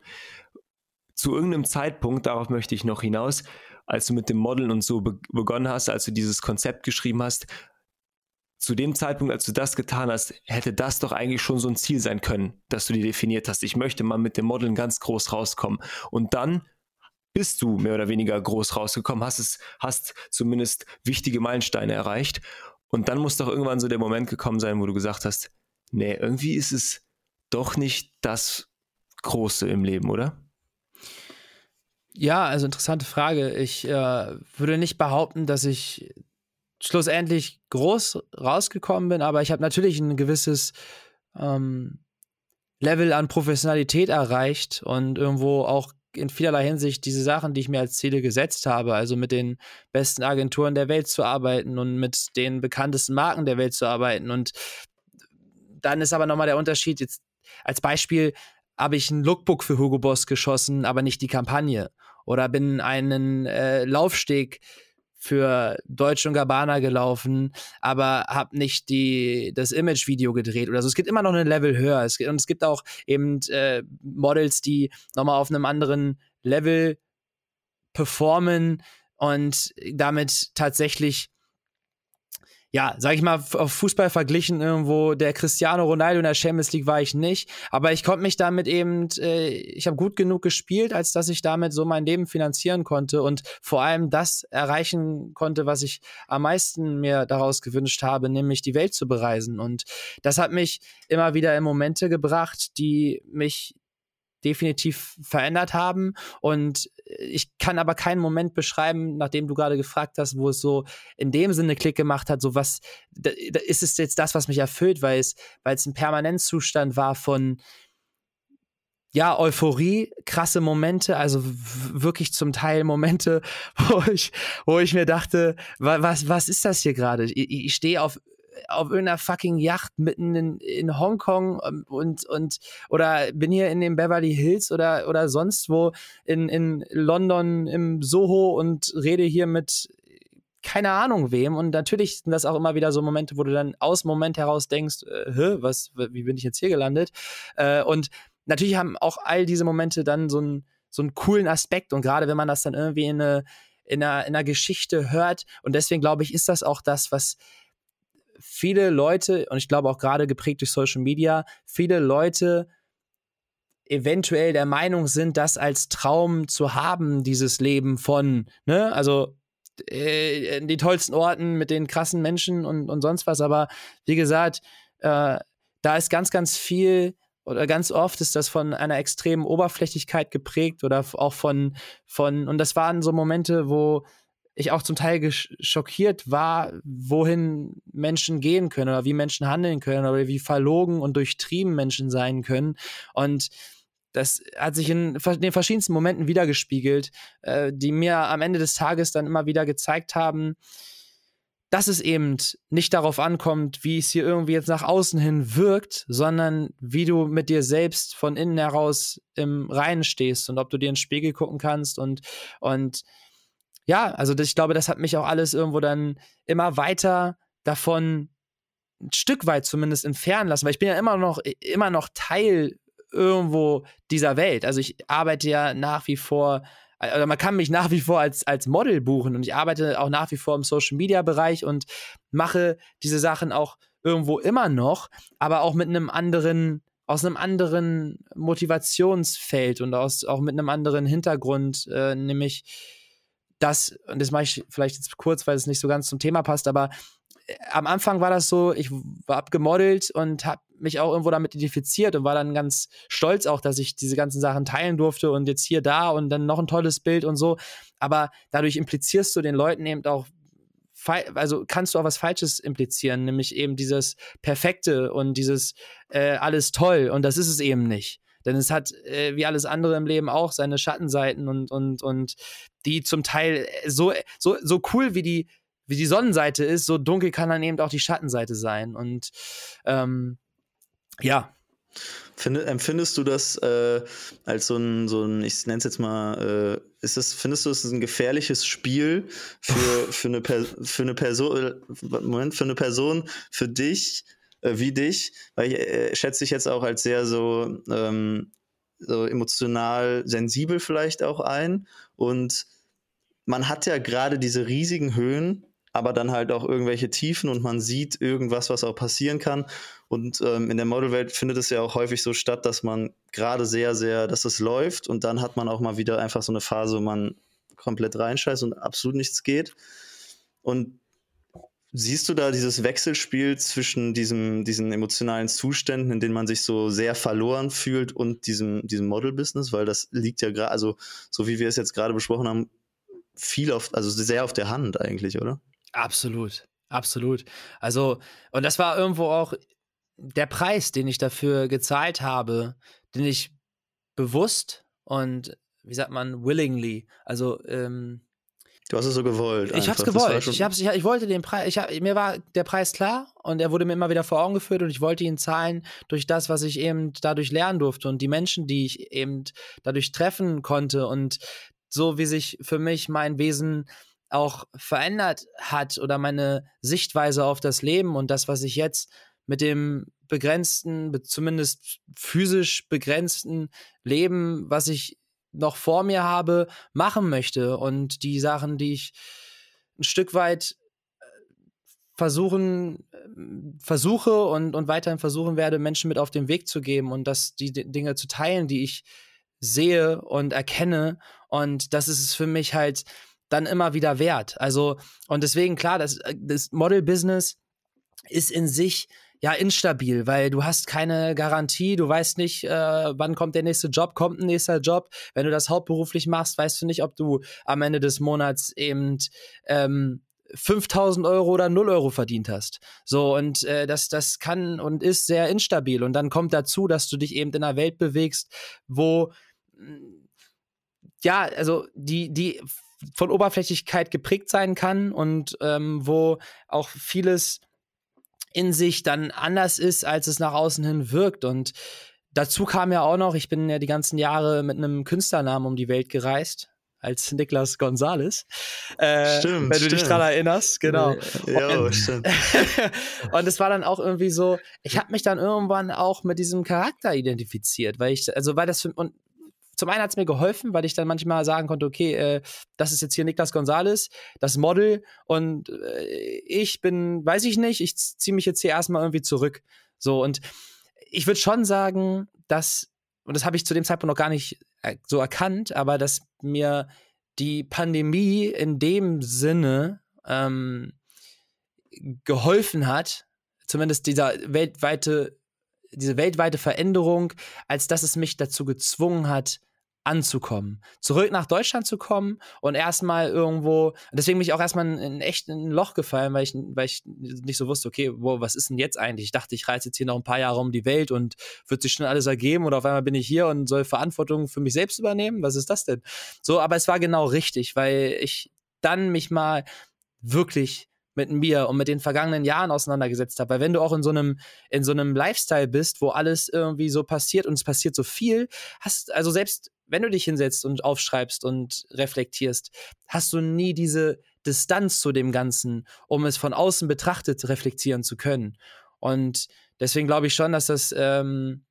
zu irgendeinem Zeitpunkt, darauf möchte ich noch hinaus, als du mit dem Modeln und so be begonnen hast, als du dieses Konzept geschrieben hast, zu dem Zeitpunkt, als du das getan hast, hätte das doch eigentlich schon so ein Ziel sein können, dass du dir definiert hast. Ich möchte mal mit dem Modeln ganz groß rauskommen. Und dann bist du mehr oder weniger groß rausgekommen, hast es, hast zumindest wichtige Meilensteine erreicht. Und dann muss doch irgendwann so der Moment gekommen sein, wo du gesagt hast, nee, irgendwie ist es doch nicht das Große im Leben, oder? Ja, also interessante Frage. Ich äh, würde nicht behaupten, dass ich schlussendlich groß rausgekommen bin, aber ich habe natürlich ein gewisses ähm, Level an Professionalität erreicht und irgendwo auch in vielerlei Hinsicht diese Sachen, die ich mir als Ziele gesetzt habe, also mit den besten Agenturen der Welt zu arbeiten und mit den bekanntesten Marken der Welt zu arbeiten. Und dann ist aber nochmal der Unterschied, jetzt als Beispiel habe ich ein Lookbook für Hugo Boss geschossen, aber nicht die Kampagne. Oder bin einen äh, Laufsteg für Deutsch und Gabbana gelaufen, aber habe nicht die, das Image-Video gedreht oder so. Es gibt immer noch ein Level höher. Es und es gibt auch eben äh, Models, die nochmal auf einem anderen Level performen und damit tatsächlich ja, sag ich mal, auf Fußball verglichen irgendwo, der Cristiano Ronaldo in der Champions League war ich nicht, aber ich konnte mich damit eben, äh, ich habe gut genug gespielt, als dass ich damit so mein Leben finanzieren konnte und vor allem das erreichen konnte, was ich am meisten mir daraus gewünscht habe, nämlich die Welt zu bereisen. Und das hat mich immer wieder in Momente gebracht, die mich definitiv verändert haben. Und ich kann aber keinen Moment beschreiben, nachdem du gerade gefragt hast, wo es so in dem Sinne Klick gemacht hat, so was, da, da ist es jetzt das, was mich erfüllt, weil es, weil es ein Permanentzustand war von, ja, Euphorie, krasse Momente, also wirklich zum Teil Momente, wo ich, wo ich mir dachte, was, was ist das hier gerade? Ich, ich stehe auf auf irgendeiner fucking Yacht mitten in, in Hongkong ähm, und, und oder bin hier in den Beverly Hills oder, oder sonst wo in, in London im Soho und rede hier mit keine Ahnung wem. Und natürlich sind das auch immer wieder so Momente, wo du dann aus dem Moment heraus denkst, äh, was, wie bin ich jetzt hier gelandet? Äh, und natürlich haben auch all diese Momente dann so einen, so einen coolen Aspekt. Und gerade wenn man das dann irgendwie in einer, in einer Geschichte hört. Und deswegen glaube ich, ist das auch das, was viele Leute, und ich glaube auch gerade geprägt durch Social Media, viele Leute eventuell der Meinung sind, das als Traum zu haben, dieses Leben von, ne, also äh, die tollsten Orten mit den krassen Menschen und, und sonst was. Aber wie gesagt, äh, da ist ganz, ganz viel oder ganz oft ist das von einer extremen Oberflächlichkeit geprägt oder auch von, von, und das waren so Momente, wo ich auch zum Teil schockiert war, wohin Menschen gehen können oder wie Menschen handeln können oder wie verlogen und durchtrieben Menschen sein können. Und das hat sich in den verschiedensten Momenten wiedergespiegelt, äh, die mir am Ende des Tages dann immer wieder gezeigt haben, dass es eben nicht darauf ankommt, wie es hier irgendwie jetzt nach außen hin wirkt, sondern wie du mit dir selbst von innen heraus im Reinen stehst und ob du dir in den Spiegel gucken kannst und, und ja, also das, ich glaube, das hat mich auch alles irgendwo dann immer weiter davon ein Stück weit zumindest entfernen lassen, weil ich bin ja immer noch, immer noch Teil irgendwo dieser Welt. Also ich arbeite ja nach wie vor, also man kann mich nach wie vor als, als Model buchen und ich arbeite auch nach wie vor im Social Media Bereich und mache diese Sachen auch irgendwo immer noch, aber auch mit einem anderen, aus einem anderen Motivationsfeld und aus, auch mit einem anderen Hintergrund, äh, nämlich das, und das mache ich vielleicht jetzt kurz, weil es nicht so ganz zum Thema passt, aber äh, am Anfang war das so, ich war abgemodelt und habe mich auch irgendwo damit identifiziert und war dann ganz stolz auch, dass ich diese ganzen Sachen teilen durfte und jetzt hier, da und dann noch ein tolles Bild und so. Aber dadurch implizierst du den Leuten eben auch, also kannst du auch was Falsches implizieren, nämlich eben dieses Perfekte und dieses äh, alles toll und das ist es eben nicht. Denn es hat, äh, wie alles andere im Leben auch, seine Schattenseiten und, und, und die zum Teil äh, so, so, so cool wie die, wie die Sonnenseite ist, so dunkel kann dann eben auch die Schattenseite sein. Und ähm, ja. Find, empfindest du das äh, als so ein, so ein, ich nenne es jetzt mal, äh, ist das, findest du es ein gefährliches Spiel für, für, eine, für eine Person, äh, Moment, für eine Person, für dich, äh, wie dich, weil ich äh, schätze dich jetzt auch als sehr so, ähm, so emotional sensibel vielleicht auch ein. Und man hat ja gerade diese riesigen Höhen, aber dann halt auch irgendwelche Tiefen und man sieht irgendwas, was auch passieren kann. Und ähm, in der Modelwelt findet es ja auch häufig so statt, dass man gerade sehr, sehr, dass es läuft und dann hat man auch mal wieder einfach so eine Phase, wo man komplett reinscheißt und absolut nichts geht. Und Siehst du da dieses Wechselspiel zwischen diesem, diesen emotionalen Zuständen, in denen man sich so sehr verloren fühlt und diesem, diesem Model-Business? Weil das liegt ja gerade, also so wie wir es jetzt gerade besprochen haben, viel auf, also sehr auf der Hand eigentlich, oder? Absolut, absolut. Also, und das war irgendwo auch der Preis, den ich dafür gezahlt habe, den ich bewusst und, wie sagt man, willingly, also ähm, Du hast es so gewollt. Ich hab's gewollt. Ich, hab's, ich, ich, wollte den Preis. Ich hab, mir war der Preis klar und er wurde mir immer wieder vor Augen geführt und ich wollte ihn zahlen durch das, was ich eben dadurch lernen durfte und die Menschen, die ich eben dadurch treffen konnte und so wie sich für mich mein Wesen auch verändert hat oder meine Sichtweise auf das Leben und das, was ich jetzt mit dem begrenzten, zumindest physisch begrenzten Leben, was ich noch vor mir habe, machen möchte. Und die Sachen, die ich ein Stück weit äh, versuchen, äh, versuche und, und weiterhin versuchen werde, Menschen mit auf den Weg zu geben und das, die Dinge zu teilen, die ich sehe und erkenne. Und das ist es für mich halt dann immer wieder wert. Also, und deswegen, klar, das, äh, das Model-Business ist in sich ja instabil, weil du hast keine Garantie, du weißt nicht, äh, wann kommt der nächste Job, kommt ein nächster Job. Wenn du das hauptberuflich machst, weißt du nicht, ob du am Ende des Monats eben ähm, 5000 Euro oder 0 Euro verdient hast. So, und äh, das, das kann und ist sehr instabil. Und dann kommt dazu, dass du dich eben in einer Welt bewegst, wo, ja, also die, die von Oberflächlichkeit geprägt sein kann und ähm, wo auch vieles in sich dann anders ist, als es nach außen hin wirkt. Und dazu kam ja auch noch, ich bin ja die ganzen Jahre mit einem Künstlernamen um die Welt gereist als Niklas Gonzales. Äh, stimmt, wenn du stimmt. dich dran erinnerst, genau. Ja, und, stimmt. und es war dann auch irgendwie so, ich habe mich dann irgendwann auch mit diesem Charakter identifiziert, weil ich, also weil das für, und zum einen hat es mir geholfen, weil ich dann manchmal sagen konnte, okay, äh, das ist jetzt hier Niklas Gonzales, das Model und äh, ich bin, weiß ich nicht, ich ziehe mich jetzt hier erstmal irgendwie zurück. So und ich würde schon sagen, dass, und das habe ich zu dem Zeitpunkt noch gar nicht äh, so erkannt, aber dass mir die Pandemie in dem Sinne ähm, geholfen hat, zumindest dieser weltweite diese weltweite Veränderung, als dass es mich dazu gezwungen hat, anzukommen, zurück nach Deutschland zu kommen und erstmal irgendwo, deswegen bin ich auch erstmal in, in echt ein Loch gefallen, weil ich, weil ich nicht so wusste, okay, wow, was ist denn jetzt eigentlich? Ich dachte, ich reise jetzt hier noch ein paar Jahre um die Welt und wird sich schon alles ergeben oder auf einmal bin ich hier und soll Verantwortung für mich selbst übernehmen. Was ist das denn? So, aber es war genau richtig, weil ich dann mich mal wirklich mit mir und mit den vergangenen Jahren auseinandergesetzt habe. Weil wenn du auch in so einem, in so einem Lifestyle bist, wo alles irgendwie so passiert und es passiert so viel, hast, also selbst wenn du dich hinsetzt und aufschreibst und reflektierst, hast du nie diese Distanz zu dem Ganzen, um es von außen betrachtet reflektieren zu können. Und deswegen glaube ich schon, dass das, ähm,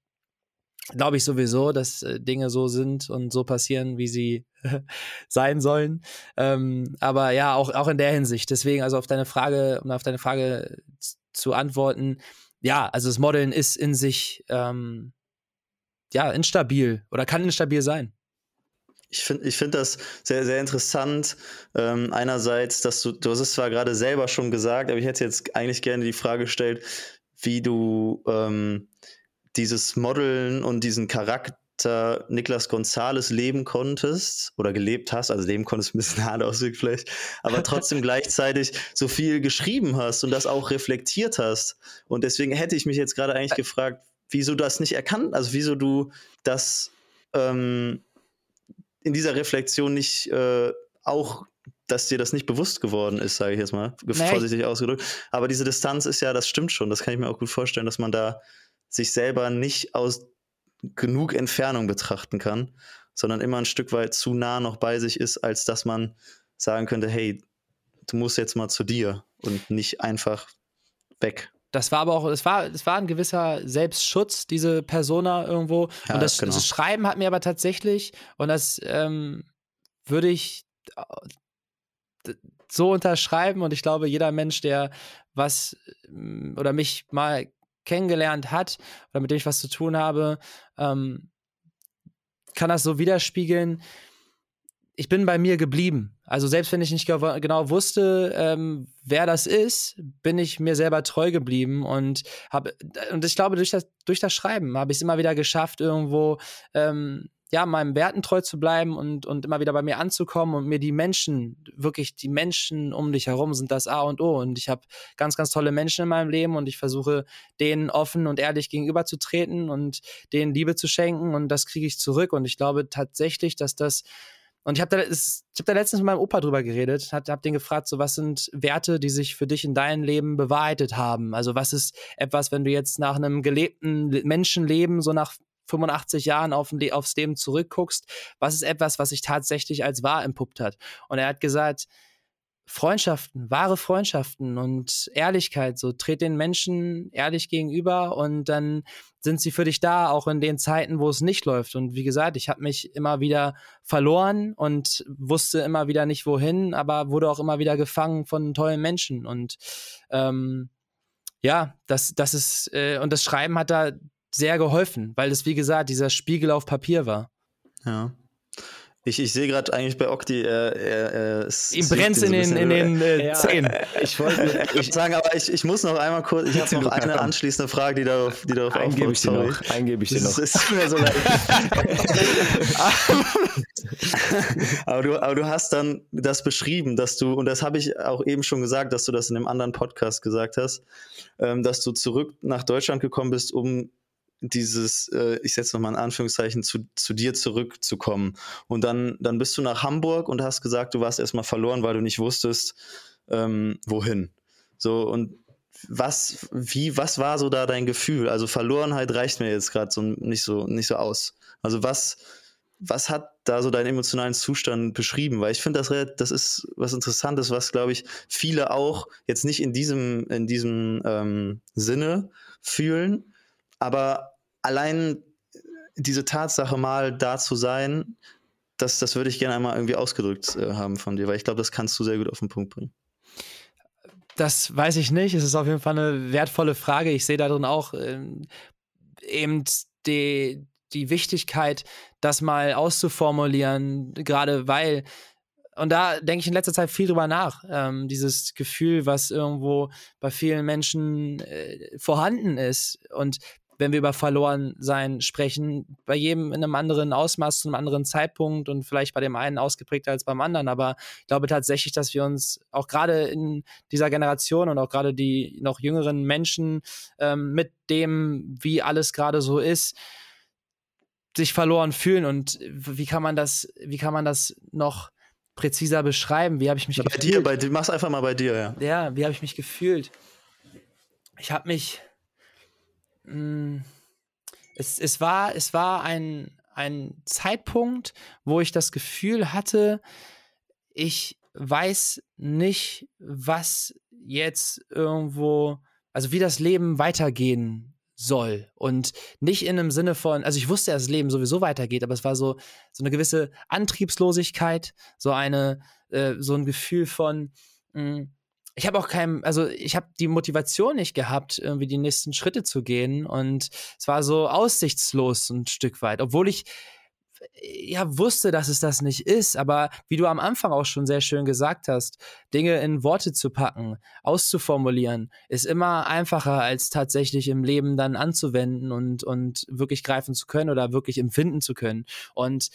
glaube ich sowieso, dass äh, Dinge so sind und so passieren, wie sie sein sollen. Ähm, aber ja, auch, auch in der Hinsicht. Deswegen, also auf deine Frage, um auf deine Frage zu antworten, ja, also das Modeln ist in sich ähm, ja, instabil oder kann instabil sein. Ich finde ich find das sehr, sehr interessant. Ähm, einerseits, dass du, du hast es zwar gerade selber schon gesagt, aber ich hätte jetzt eigentlich gerne die Frage gestellt, wie du ähm, dieses Modeln und diesen Charakter Niklas Gonzales leben konntest oder gelebt hast, also leben konntest ein bisschen hart ausgedrückt vielleicht, aber trotzdem gleichzeitig so viel geschrieben hast und das auch reflektiert hast. Und deswegen hätte ich mich jetzt gerade eigentlich gefragt, wieso du das nicht erkannt, also wieso du das ähm, in dieser Reflexion nicht äh, auch, dass dir das nicht bewusst geworden ist, sage ich jetzt mal, nee. vorsichtig ausgedrückt. Aber diese Distanz ist ja, das stimmt schon, das kann ich mir auch gut vorstellen, dass man da sich selber nicht aus genug Entfernung betrachten kann, sondern immer ein Stück weit zu nah noch bei sich ist, als dass man sagen könnte, hey, du musst jetzt mal zu dir und nicht einfach weg. Das war aber auch, es war, es war ein gewisser Selbstschutz, diese Persona irgendwo. Ja, und das, genau. das, Schreiben hat mir aber tatsächlich, und das ähm, würde ich äh, so unterschreiben, und ich glaube, jeder Mensch, der was mm, oder mich mal kennengelernt hat oder mit dem ich was zu tun habe, ähm, kann das so widerspiegeln ich bin bei mir geblieben. Also selbst wenn ich nicht genau wusste, ähm, wer das ist, bin ich mir selber treu geblieben und habe und ich glaube durch das durch das Schreiben habe ich es immer wieder geschafft irgendwo ähm, ja meinem Werten treu zu bleiben und und immer wieder bei mir anzukommen und mir die Menschen wirklich die Menschen um dich herum sind das A und O. Und ich habe ganz ganz tolle Menschen in meinem Leben und ich versuche denen offen und ehrlich gegenüberzutreten und denen Liebe zu schenken und das kriege ich zurück. Und ich glaube tatsächlich, dass das und ich habe da, hab da letztens mit meinem Opa drüber geredet, hab, hab den gefragt, so was sind Werte, die sich für dich in deinem Leben bewahrheitet haben? Also was ist etwas, wenn du jetzt nach einem gelebten Menschenleben, so nach 85 Jahren auf, aufs Leben zurückguckst, was ist etwas, was sich tatsächlich als wahr entpuppt hat? Und er hat gesagt, Freundschaften, wahre Freundschaften und Ehrlichkeit, so tritt den Menschen ehrlich gegenüber und dann sind sie für dich da, auch in den Zeiten, wo es nicht läuft. Und wie gesagt, ich habe mich immer wieder verloren und wusste immer wieder nicht wohin, aber wurde auch immer wieder gefangen von tollen Menschen. Und ähm, ja, das, das ist, äh, und das Schreiben hat da sehr geholfen, weil es, wie gesagt, dieser Spiegel auf Papier war. Ja. Ich, ich sehe gerade eigentlich bei Okti, er, er, er Ihm brennt in den, in den äh, ja, Zähnen. Ich wollte ich sagen, aber ich, ich muss noch einmal kurz, ich habe noch eine anschließende Frage, die darauf, die darauf Eingebe ich dir noch. Eingebe ich dir noch. Es ist mir so leid. aber, du, aber du hast dann das beschrieben, dass du, und das habe ich auch eben schon gesagt, dass du das in einem anderen Podcast gesagt hast, ähm, dass du zurück nach Deutschland gekommen bist, um dieses, äh, ich setze nochmal in Anführungszeichen, zu, zu dir zurückzukommen. Und dann, dann bist du nach Hamburg und hast gesagt, du warst erstmal verloren, weil du nicht wusstest, ähm, wohin. So, und was, wie, was war so da dein Gefühl? Also Verlorenheit reicht mir jetzt gerade so nicht so, nicht so aus. Also was, was hat da so deinen emotionalen Zustand beschrieben? Weil ich finde, das, das ist was Interessantes, was, glaube ich, viele auch jetzt nicht in diesem, in diesem ähm, Sinne fühlen, aber allein diese Tatsache mal da zu sein, das, das würde ich gerne einmal irgendwie ausgedrückt äh, haben von dir, weil ich glaube, das kannst du sehr gut auf den Punkt bringen. Das weiß ich nicht. Es ist auf jeden Fall eine wertvolle Frage. Ich sehe darin auch ähm, eben die, die Wichtigkeit, das mal auszuformulieren, gerade weil und da denke ich in letzter Zeit viel drüber nach. Ähm, dieses Gefühl, was irgendwo bei vielen Menschen äh, vorhanden ist. Und wenn wir über Verlorensein sprechen. Bei jedem in einem anderen Ausmaß, zu einem anderen Zeitpunkt und vielleicht bei dem einen ausgeprägter als beim anderen. Aber ich glaube tatsächlich, dass wir uns auch gerade in dieser Generation und auch gerade die noch jüngeren Menschen ähm, mit dem, wie alles gerade so ist, sich verloren fühlen. Und wie kann man das, wie kann man das noch präziser beschreiben? Wie habe ich mich bei gefühlt? Dir, bei dir, mach's einfach mal bei dir, ja. Ja, wie habe ich mich gefühlt? Ich habe mich es, es war, es war ein, ein Zeitpunkt, wo ich das Gefühl hatte, ich weiß nicht, was jetzt irgendwo, also wie das Leben weitergehen soll. Und nicht in einem Sinne von, also ich wusste, dass das Leben sowieso weitergeht, aber es war so, so eine gewisse Antriebslosigkeit, so eine, äh, so ein Gefühl von, mh, mm, ich habe auch kein, also ich habe die Motivation nicht gehabt, irgendwie die nächsten Schritte zu gehen. Und es war so aussichtslos ein Stück weit, obwohl ich ja wusste, dass es das nicht ist. Aber wie du am Anfang auch schon sehr schön gesagt hast, Dinge in Worte zu packen, auszuformulieren, ist immer einfacher, als tatsächlich im Leben dann anzuwenden und, und wirklich greifen zu können oder wirklich empfinden zu können. Und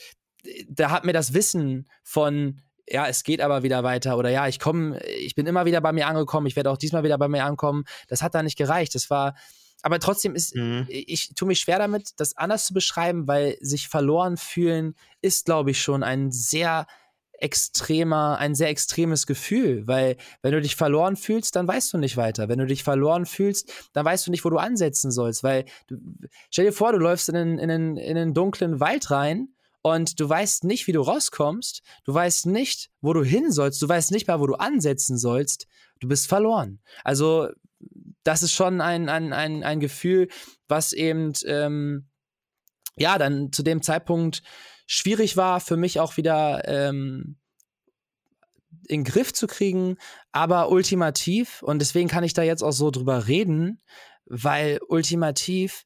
äh, da hat mir das Wissen von ja, es geht aber wieder weiter oder ja, ich komme, ich bin immer wieder bei mir angekommen, ich werde auch diesmal wieder bei mir ankommen. Das hat da nicht gereicht. Das war, aber trotzdem ist, mhm. ich tue mich schwer damit, das anders zu beschreiben, weil sich verloren fühlen ist, glaube ich, schon ein sehr extremer, ein sehr extremes Gefühl, weil wenn du dich verloren fühlst, dann weißt du nicht weiter. Wenn du dich verloren fühlst, dann weißt du nicht, wo du ansetzen sollst, weil du, stell dir vor, du läufst in einen, in einen, in einen dunklen Wald rein und du weißt nicht, wie du rauskommst, du weißt nicht, wo du hin sollst, du weißt nicht mal, wo du ansetzen sollst, du bist verloren. Also das ist schon ein, ein, ein, ein Gefühl, was eben, ähm, ja, dann zu dem Zeitpunkt schwierig war, für mich auch wieder ähm, in den Griff zu kriegen, aber ultimativ, und deswegen kann ich da jetzt auch so drüber reden, weil ultimativ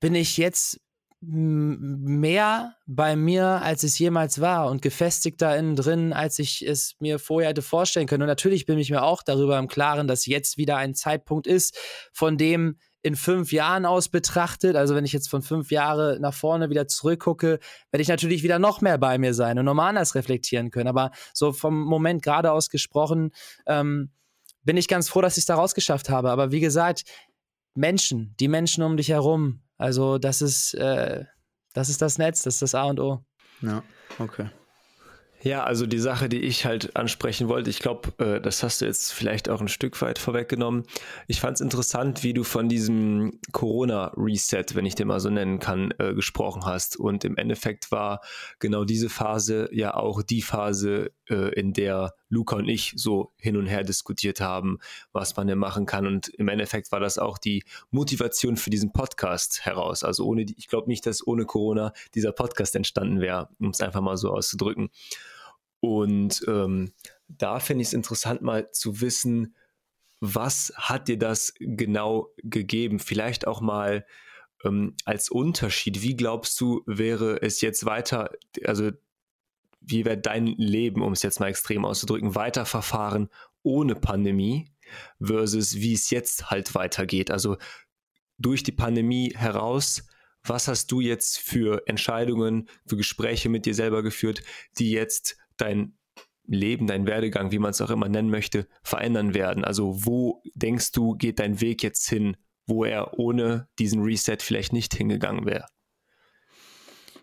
bin ich jetzt mehr bei mir, als es jemals war und gefestigter innen drin, als ich es mir vorher hätte vorstellen können. Und natürlich bin ich mir auch darüber im Klaren, dass jetzt wieder ein Zeitpunkt ist, von dem in fünf Jahren aus betrachtet, also wenn ich jetzt von fünf Jahre nach vorne wieder zurückgucke, werde ich natürlich wieder noch mehr bei mir sein und nochmal anders reflektieren können. Aber so vom Moment gerade aus gesprochen, ähm, bin ich ganz froh, dass ich es da rausgeschafft habe. Aber wie gesagt, Menschen, die Menschen um dich herum, also das ist, äh, das ist das Netz, das ist das A und O. Ja, okay. Ja, also die Sache, die ich halt ansprechen wollte, ich glaube, äh, das hast du jetzt vielleicht auch ein Stück weit vorweggenommen. Ich fand es interessant, wie du von diesem Corona-Reset, wenn ich den mal so nennen kann, äh, gesprochen hast. Und im Endeffekt war genau diese Phase ja auch die Phase, in der Luca und ich so hin und her diskutiert haben, was man denn machen kann. Und im Endeffekt war das auch die Motivation für diesen Podcast heraus. Also ohne, die, ich glaube nicht, dass ohne Corona dieser Podcast entstanden wäre, um es einfach mal so auszudrücken. Und ähm, da finde ich es interessant, mal zu wissen, was hat dir das genau gegeben? Vielleicht auch mal ähm, als Unterschied. Wie glaubst du, wäre es jetzt weiter, also wie wäre dein Leben, um es jetzt mal extrem auszudrücken, weiterverfahren ohne Pandemie versus wie es jetzt halt weitergeht? Also durch die Pandemie heraus, was hast du jetzt für Entscheidungen, für Gespräche mit dir selber geführt, die jetzt dein Leben, dein Werdegang, wie man es auch immer nennen möchte, verändern werden? Also wo denkst du, geht dein Weg jetzt hin, wo er ohne diesen Reset vielleicht nicht hingegangen wäre?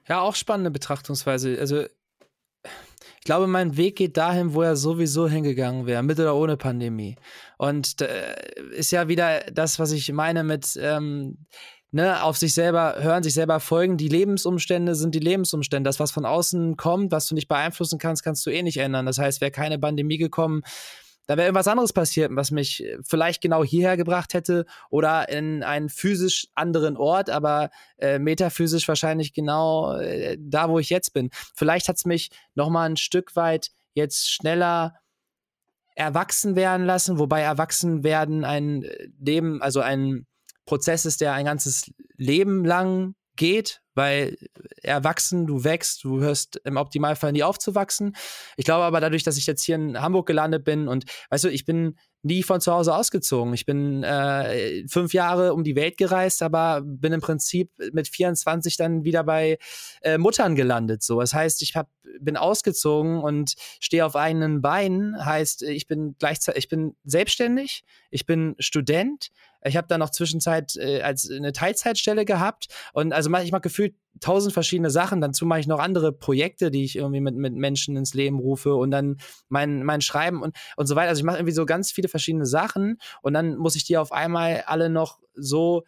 Ja, auch spannende Betrachtungsweise. Also ich glaube, mein Weg geht dahin, wo er sowieso hingegangen wäre, mit oder ohne Pandemie. Und äh, ist ja wieder das, was ich meine mit ähm, ne, auf sich selber hören, sich selber folgen. Die Lebensumstände sind die Lebensumstände. Das, was von außen kommt, was du nicht beeinflussen kannst, kannst du eh nicht ändern. Das heißt, wäre keine Pandemie gekommen, da wäre irgendwas anderes passiert, was mich vielleicht genau hierher gebracht hätte oder in einen physisch anderen Ort, aber äh, metaphysisch wahrscheinlich genau äh, da, wo ich jetzt bin. Vielleicht hat es mich noch mal ein Stück weit jetzt schneller erwachsen werden lassen, wobei erwachsen werden ein Leben, also ein Prozess ist, der ein ganzes Leben lang geht, weil erwachsen, du wächst, du hörst im Optimalfall nie aufzuwachsen. Ich glaube aber dadurch, dass ich jetzt hier in Hamburg gelandet bin und weißt du, ich bin nie von zu Hause ausgezogen. Ich bin äh, fünf Jahre um die Welt gereist, aber bin im Prinzip mit 24 dann wieder bei äh, Muttern gelandet. So, das heißt, ich hab, bin ausgezogen und stehe auf eigenen Beinen. Heißt, ich bin gleichzeitig, ich bin selbstständig, ich bin Student, ich habe da noch Zwischenzeit äh, als eine Teilzeitstelle gehabt und also ich mache gefühlt tausend verschiedene Sachen. Dazu mache ich noch andere Projekte, die ich irgendwie mit, mit Menschen ins Leben rufe und dann mein, mein Schreiben und, und so weiter. Also ich mache irgendwie so ganz viele verschiedene Sachen und dann muss ich die auf einmal alle noch so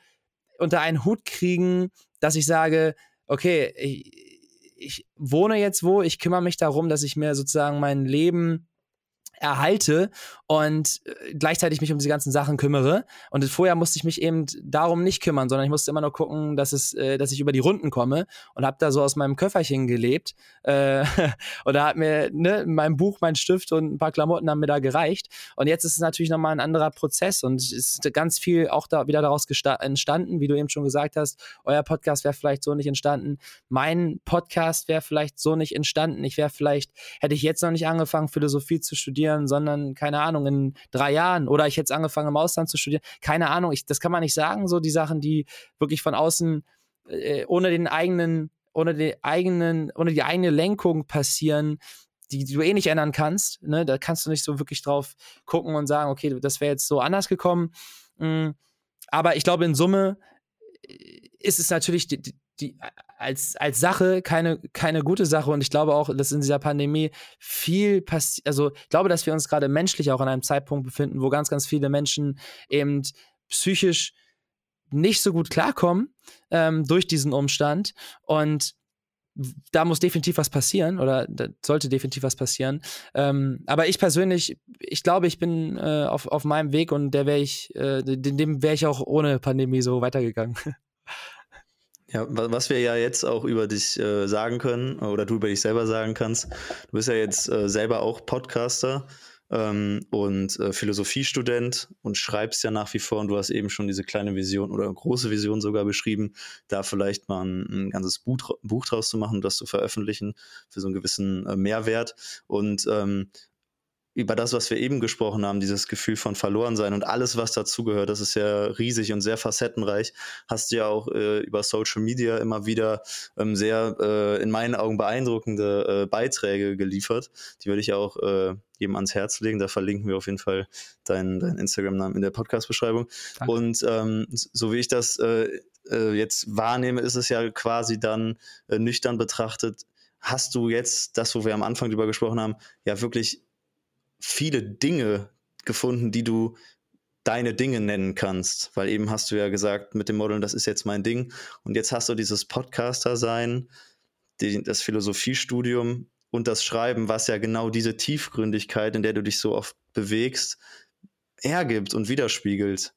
unter einen Hut kriegen, dass ich sage, okay, ich, ich wohne jetzt wo, ich kümmere mich darum, dass ich mir sozusagen mein Leben erhalte und äh, gleichzeitig mich um diese ganzen Sachen kümmere. Und vorher musste ich mich eben darum nicht kümmern, sondern ich musste immer nur gucken, dass es, äh, dass ich über die Runden komme und habe da so aus meinem Köfferchen gelebt. Äh, und da hat mir ne, mein Buch, mein Stift und ein paar Klamotten haben mir da gereicht. Und jetzt ist es natürlich nochmal ein anderer Prozess und es ist ganz viel auch da wieder daraus entstanden, wie du eben schon gesagt hast. Euer Podcast wäre vielleicht so nicht entstanden. Mein Podcast wäre vielleicht so nicht entstanden. Ich wäre vielleicht, hätte ich jetzt noch nicht angefangen, Philosophie zu studieren, sondern keine Ahnung in drei Jahren oder ich jetzt angefangen im Ausland zu studieren. Keine Ahnung, ich, das kann man nicht sagen, so die Sachen, die wirklich von außen äh, ohne den eigenen, ohne die eigenen, ohne die eigene Lenkung passieren, die, die du eh nicht ändern kannst. Ne? Da kannst du nicht so wirklich drauf gucken und sagen, okay, das wäre jetzt so anders gekommen. Mhm. Aber ich glaube, in Summe äh, ist es natürlich die, die, als, als Sache keine, keine gute Sache. Und ich glaube auch, dass in dieser Pandemie viel passiert. Also, ich glaube, dass wir uns gerade menschlich auch an einem Zeitpunkt befinden, wo ganz, ganz viele Menschen eben psychisch nicht so gut klarkommen ähm, durch diesen Umstand. Und da muss definitiv was passieren oder da sollte definitiv was passieren. Ähm, aber ich persönlich, ich glaube, ich bin äh, auf, auf meinem Weg und der wäre ich, äh, dem wäre ich auch ohne Pandemie so weitergegangen. Ja, was wir ja jetzt auch über dich äh, sagen können oder du über dich selber sagen kannst, du bist ja jetzt äh, selber auch Podcaster ähm, und äh, Philosophiestudent und schreibst ja nach wie vor und du hast eben schon diese kleine Vision oder große Vision sogar beschrieben, da vielleicht mal ein, ein ganzes Buch, Buch draus zu machen, das zu veröffentlichen für so einen gewissen äh, Mehrwert. Und ähm, über das, was wir eben gesprochen haben, dieses Gefühl von Verlorensein und alles, was dazugehört, das ist ja riesig und sehr facettenreich, hast du ja auch äh, über Social Media immer wieder ähm, sehr äh, in meinen Augen beeindruckende äh, Beiträge geliefert. Die würde ich auch äh, jedem ans Herz legen. Da verlinken wir auf jeden Fall deinen dein Instagram-Namen in der Podcast-Beschreibung. Und ähm, so wie ich das äh, äh, jetzt wahrnehme, ist es ja quasi dann nüchtern betrachtet, hast du jetzt das, wo wir am Anfang drüber gesprochen haben, ja wirklich viele Dinge gefunden, die du deine Dinge nennen kannst, weil eben hast du ja gesagt mit dem Modeln, das ist jetzt mein Ding und jetzt hast du dieses Podcaster-Sein, die, das Philosophiestudium und das Schreiben, was ja genau diese Tiefgründigkeit, in der du dich so oft bewegst, hergibt und widerspiegelt.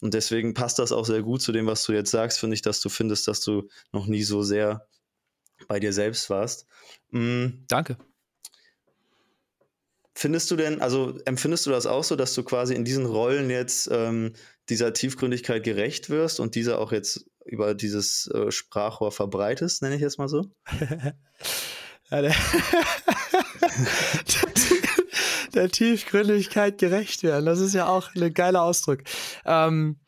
Und deswegen passt das auch sehr gut zu dem, was du jetzt sagst, finde ich, dass du findest, dass du noch nie so sehr bei dir selbst warst. Mhm. Danke. Findest du denn, also empfindest du das auch so, dass du quasi in diesen Rollen jetzt ähm, dieser Tiefgründigkeit gerecht wirst und diese auch jetzt über dieses äh, Sprachrohr verbreitest, nenne ich jetzt mal so? der, der, Tiefgründigkeit gerecht werden, das ist ja auch ein geiler Ausdruck. Ähm,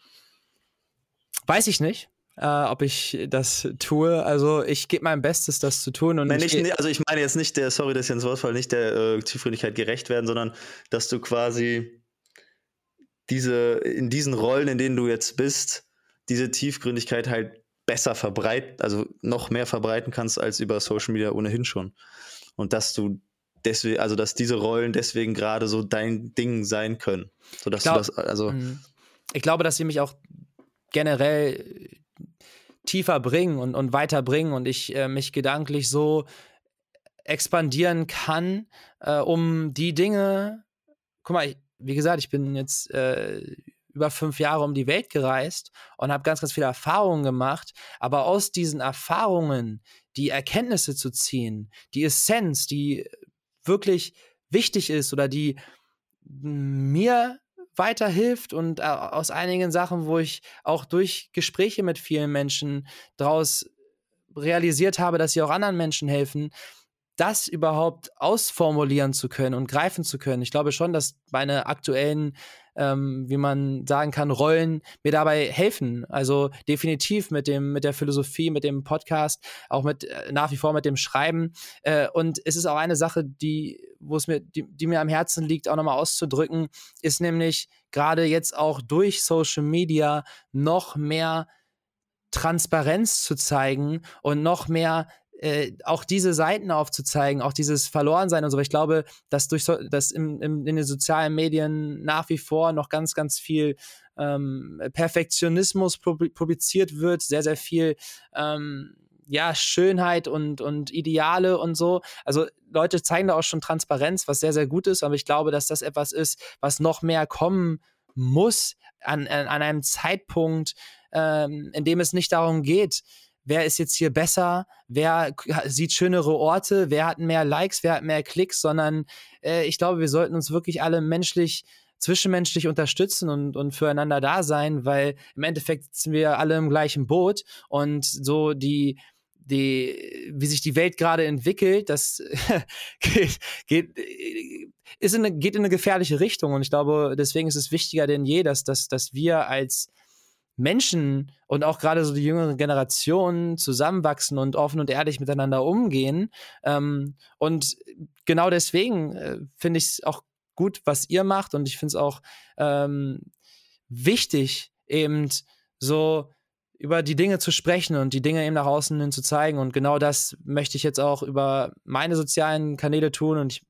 weiß ich nicht äh, ob ich das tue. Also ich gebe mein Bestes, das zu tun. Und Nein, ich nicht, also ich meine jetzt nicht der, sorry, dass ich ins Wort falle, nicht der äh, Tiefgründigkeit gerecht werden, sondern dass du quasi diese, in diesen Rollen, in denen du jetzt bist, diese Tiefgründigkeit halt besser verbreiten, also noch mehr verbreiten kannst als über Social Media ohnehin schon. Und dass du deswegen, also dass diese Rollen deswegen gerade so dein Ding sein können. So dass glaub, du das, also. Mhm. Ich glaube, dass sie mich auch generell tiefer bringen und, und weiterbringen und ich äh, mich gedanklich so expandieren kann, äh, um die Dinge, guck mal, ich, wie gesagt, ich bin jetzt äh, über fünf Jahre um die Welt gereist und habe ganz, ganz viele Erfahrungen gemacht, aber aus diesen Erfahrungen die Erkenntnisse zu ziehen, die Essenz, die wirklich wichtig ist oder die mir weiterhilft und äh, aus einigen Sachen, wo ich auch durch Gespräche mit vielen Menschen daraus realisiert habe, dass sie auch anderen Menschen helfen, das überhaupt ausformulieren zu können und greifen zu können. Ich glaube schon, dass meine aktuellen, ähm, wie man sagen kann, Rollen mir dabei helfen. Also definitiv mit dem, mit der Philosophie, mit dem Podcast, auch mit äh, nach wie vor mit dem Schreiben. Äh, und es ist auch eine Sache, die, wo es mir, die, die mir am Herzen liegt, auch nochmal auszudrücken, ist nämlich gerade jetzt auch durch Social Media noch mehr Transparenz zu zeigen und noch mehr äh, auch diese Seiten aufzuzeigen, auch dieses Verlorensein und so. Ich glaube, dass durch so, dass im, im, in den sozialen Medien nach wie vor noch ganz, ganz viel ähm, Perfektionismus publiziert wird, sehr, sehr viel ähm, ja, Schönheit und, und Ideale und so. Also Leute zeigen da auch schon Transparenz, was sehr, sehr gut ist, aber ich glaube, dass das etwas ist, was noch mehr kommen muss an, an einem Zeitpunkt, ähm, in dem es nicht darum geht, wer ist jetzt hier besser, wer sieht schönere Orte, wer hat mehr Likes, wer hat mehr Klicks, sondern äh, ich glaube, wir sollten uns wirklich alle menschlich zwischenmenschlich unterstützen und, und füreinander da sein, weil im Endeffekt sitzen wir alle im gleichen Boot. Und so die, die, wie sich die Welt gerade entwickelt, das geht, geht, ist in eine, geht in eine gefährliche Richtung. Und ich glaube, deswegen ist es wichtiger denn je, dass, dass, dass wir als Menschen und auch gerade so die jüngeren Generationen zusammenwachsen und offen und ehrlich miteinander umgehen. Ähm, und genau deswegen äh, finde ich es auch gut, was ihr macht. Und ich finde es auch ähm, wichtig, eben so über die Dinge zu sprechen und die Dinge eben nach außen hin zu zeigen. Und genau das möchte ich jetzt auch über meine sozialen Kanäle tun. Und ich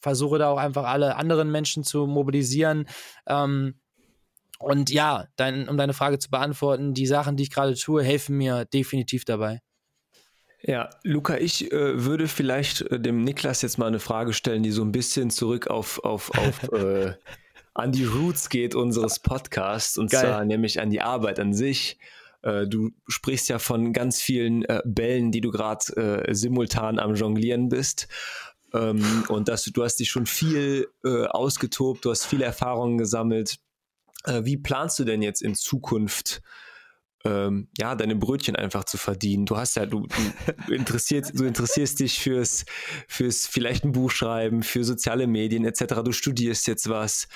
versuche da auch einfach alle anderen Menschen zu mobilisieren. Ähm, und ja, dein, um deine Frage zu beantworten, die Sachen, die ich gerade tue, helfen mir definitiv dabei. Ja, Luca, ich äh, würde vielleicht äh, dem Niklas jetzt mal eine Frage stellen, die so ein bisschen zurück auf, auf, auf äh, an die Roots geht unseres Podcasts und Geil. zwar nämlich an die Arbeit an sich. Äh, du sprichst ja von ganz vielen äh, Bällen, die du gerade äh, simultan am Jonglieren bist. Ähm, und dass du, du hast dich schon viel ausgetobt, du hast viele Erfahrungen gesammelt wie planst du denn jetzt in Zukunft ähm, ja, deine Brötchen einfach zu verdienen. Du hast ja, du, du, interessiert, du interessierst dich fürs, fürs vielleicht ein Buch schreiben, für soziale Medien etc. Du studierst jetzt was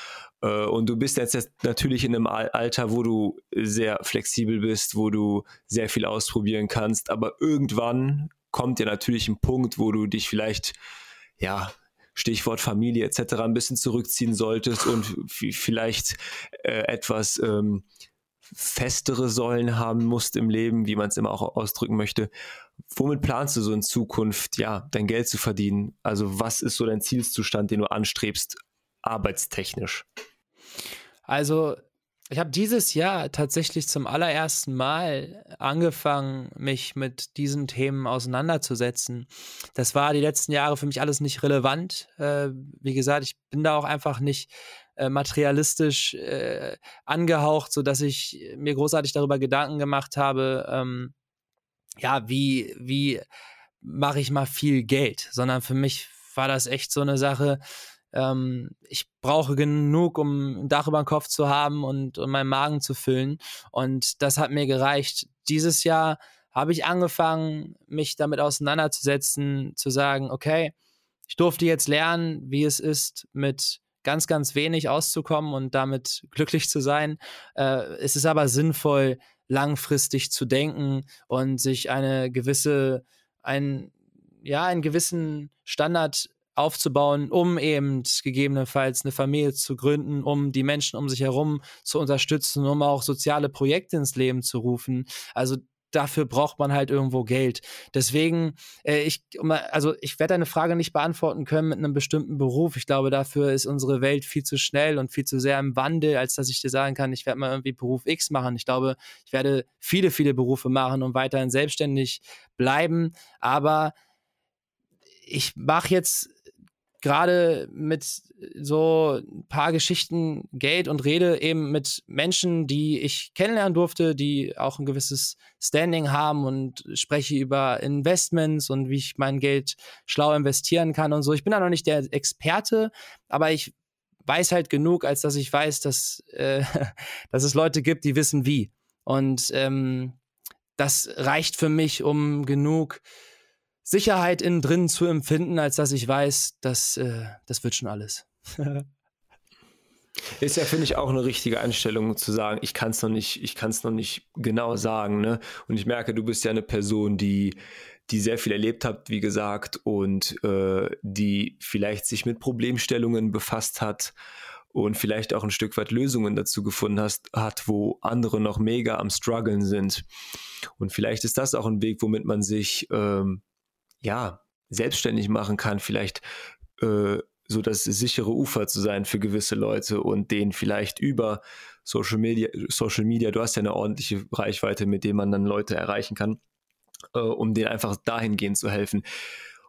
äh, und du bist jetzt, jetzt natürlich in einem Alter, wo du sehr flexibel bist, wo du sehr viel ausprobieren kannst, aber irgendwann kommt ja natürlich ein Punkt, wo du dich vielleicht ja Stichwort Familie etc. ein bisschen zurückziehen solltest und vielleicht äh, etwas ähm, festere Säulen haben musst im Leben, wie man es immer auch ausdrücken möchte. Womit planst du so in Zukunft, ja, dein Geld zu verdienen? Also was ist so dein Zielzustand, den du anstrebst, arbeitstechnisch? Also ich habe dieses Jahr tatsächlich zum allerersten Mal angefangen, mich mit diesen Themen auseinanderzusetzen. Das war die letzten Jahre für mich alles nicht relevant. Äh, wie gesagt, ich bin da auch einfach nicht äh, materialistisch äh, angehaucht, sodass ich mir großartig darüber Gedanken gemacht habe, ähm, ja, wie, wie mache ich mal viel Geld, sondern für mich war das echt so eine Sache, ähm, ich brauche genug, um ein Dach über den Kopf zu haben und, und meinen Magen zu füllen. Und das hat mir gereicht. Dieses Jahr habe ich angefangen, mich damit auseinanderzusetzen, zu sagen, okay, ich durfte jetzt lernen, wie es ist, mit ganz, ganz wenig auszukommen und damit glücklich zu sein. Äh, es ist aber sinnvoll, langfristig zu denken und sich eine gewisse, ein, ja, einen gewissen Standard aufzubauen, um eben gegebenenfalls eine Familie zu gründen, um die Menschen um sich herum zu unterstützen, um auch soziale Projekte ins Leben zu rufen. Also dafür braucht man halt irgendwo Geld. Deswegen, äh, ich, also ich werde deine Frage nicht beantworten können mit einem bestimmten Beruf. Ich glaube, dafür ist unsere Welt viel zu schnell und viel zu sehr im Wandel, als dass ich dir sagen kann, ich werde mal irgendwie Beruf X machen. Ich glaube, ich werde viele, viele Berufe machen und weiterhin selbstständig bleiben. Aber ich mache jetzt gerade mit so ein paar Geschichten Geld und rede eben mit Menschen, die ich kennenlernen durfte, die auch ein gewisses Standing haben und spreche über Investments und wie ich mein Geld schlau investieren kann und so. Ich bin da noch nicht der Experte, aber ich weiß halt genug, als dass ich weiß, dass, äh, dass es Leute gibt, die wissen wie. Und ähm, das reicht für mich, um genug Sicherheit innen drin zu empfinden, als dass ich weiß, dass äh, das wird schon alles. Ist ja, finde ich, auch eine richtige Einstellung zu sagen, ich kann es noch nicht, noch nicht genau sagen, ne? Und ich merke, du bist ja eine Person, die, die sehr viel erlebt hat, wie gesagt, und äh, die vielleicht sich mit Problemstellungen befasst hat und vielleicht auch ein Stück weit Lösungen dazu gefunden hast, hat, wo andere noch mega am struggeln sind. Und vielleicht ist das auch ein Weg, womit man sich ähm, ja selbstständig machen kann, vielleicht äh, so das sichere Ufer zu sein für gewisse Leute und denen vielleicht über Social Media, Social Media, du hast ja eine ordentliche Reichweite, mit dem man dann Leute erreichen kann, äh, um denen einfach dahingehend zu helfen.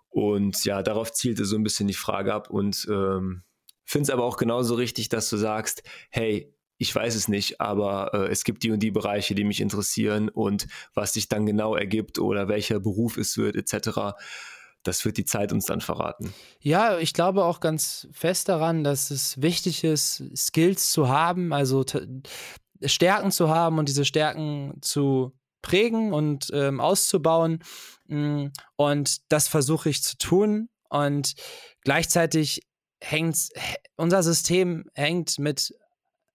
Und ja, darauf zielte so ein bisschen die Frage ab und ähm, finde es aber auch genauso richtig, dass du sagst, hey, ich weiß es nicht, aber äh, es gibt die und die Bereiche, die mich interessieren und was sich dann genau ergibt oder welcher Beruf es wird, etc das wird die Zeit uns dann verraten. Ja, ich glaube auch ganz fest daran, dass es wichtig ist, Skills zu haben, also Stärken zu haben und diese Stärken zu prägen und ähm, auszubauen. Mm, und das versuche ich zu tun. Und gleichzeitig hängt unser System hängt mit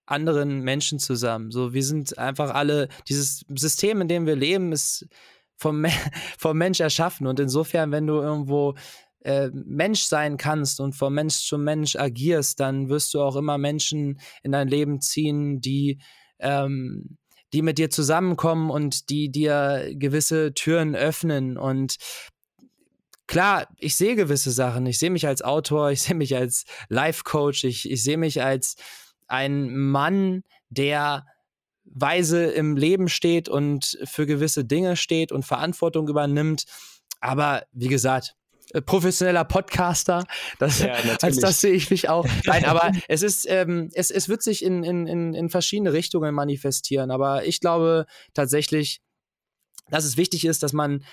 anderen Menschen zusammen. So, wir sind einfach alle, dieses System, in dem wir leben, ist vom, vom Mensch erschaffen. Und insofern, wenn du irgendwo äh, Mensch sein kannst und vom Mensch zu Mensch agierst, dann wirst du auch immer Menschen in dein Leben ziehen, die, ähm, die mit dir zusammenkommen und die dir gewisse Türen öffnen. Und klar, ich sehe gewisse Sachen. Ich sehe mich als Autor, ich sehe mich als Life-Coach, ich, ich sehe mich als ein Mann, der weise im Leben steht und für gewisse Dinge steht und Verantwortung übernimmt. Aber wie gesagt, äh, professioneller Podcaster, das, ja, als das sehe ich mich auch. Nein, aber es ist, ähm, es, es wird sich in, in, in, in verschiedene Richtungen manifestieren. Aber ich glaube tatsächlich, dass es wichtig ist, dass man,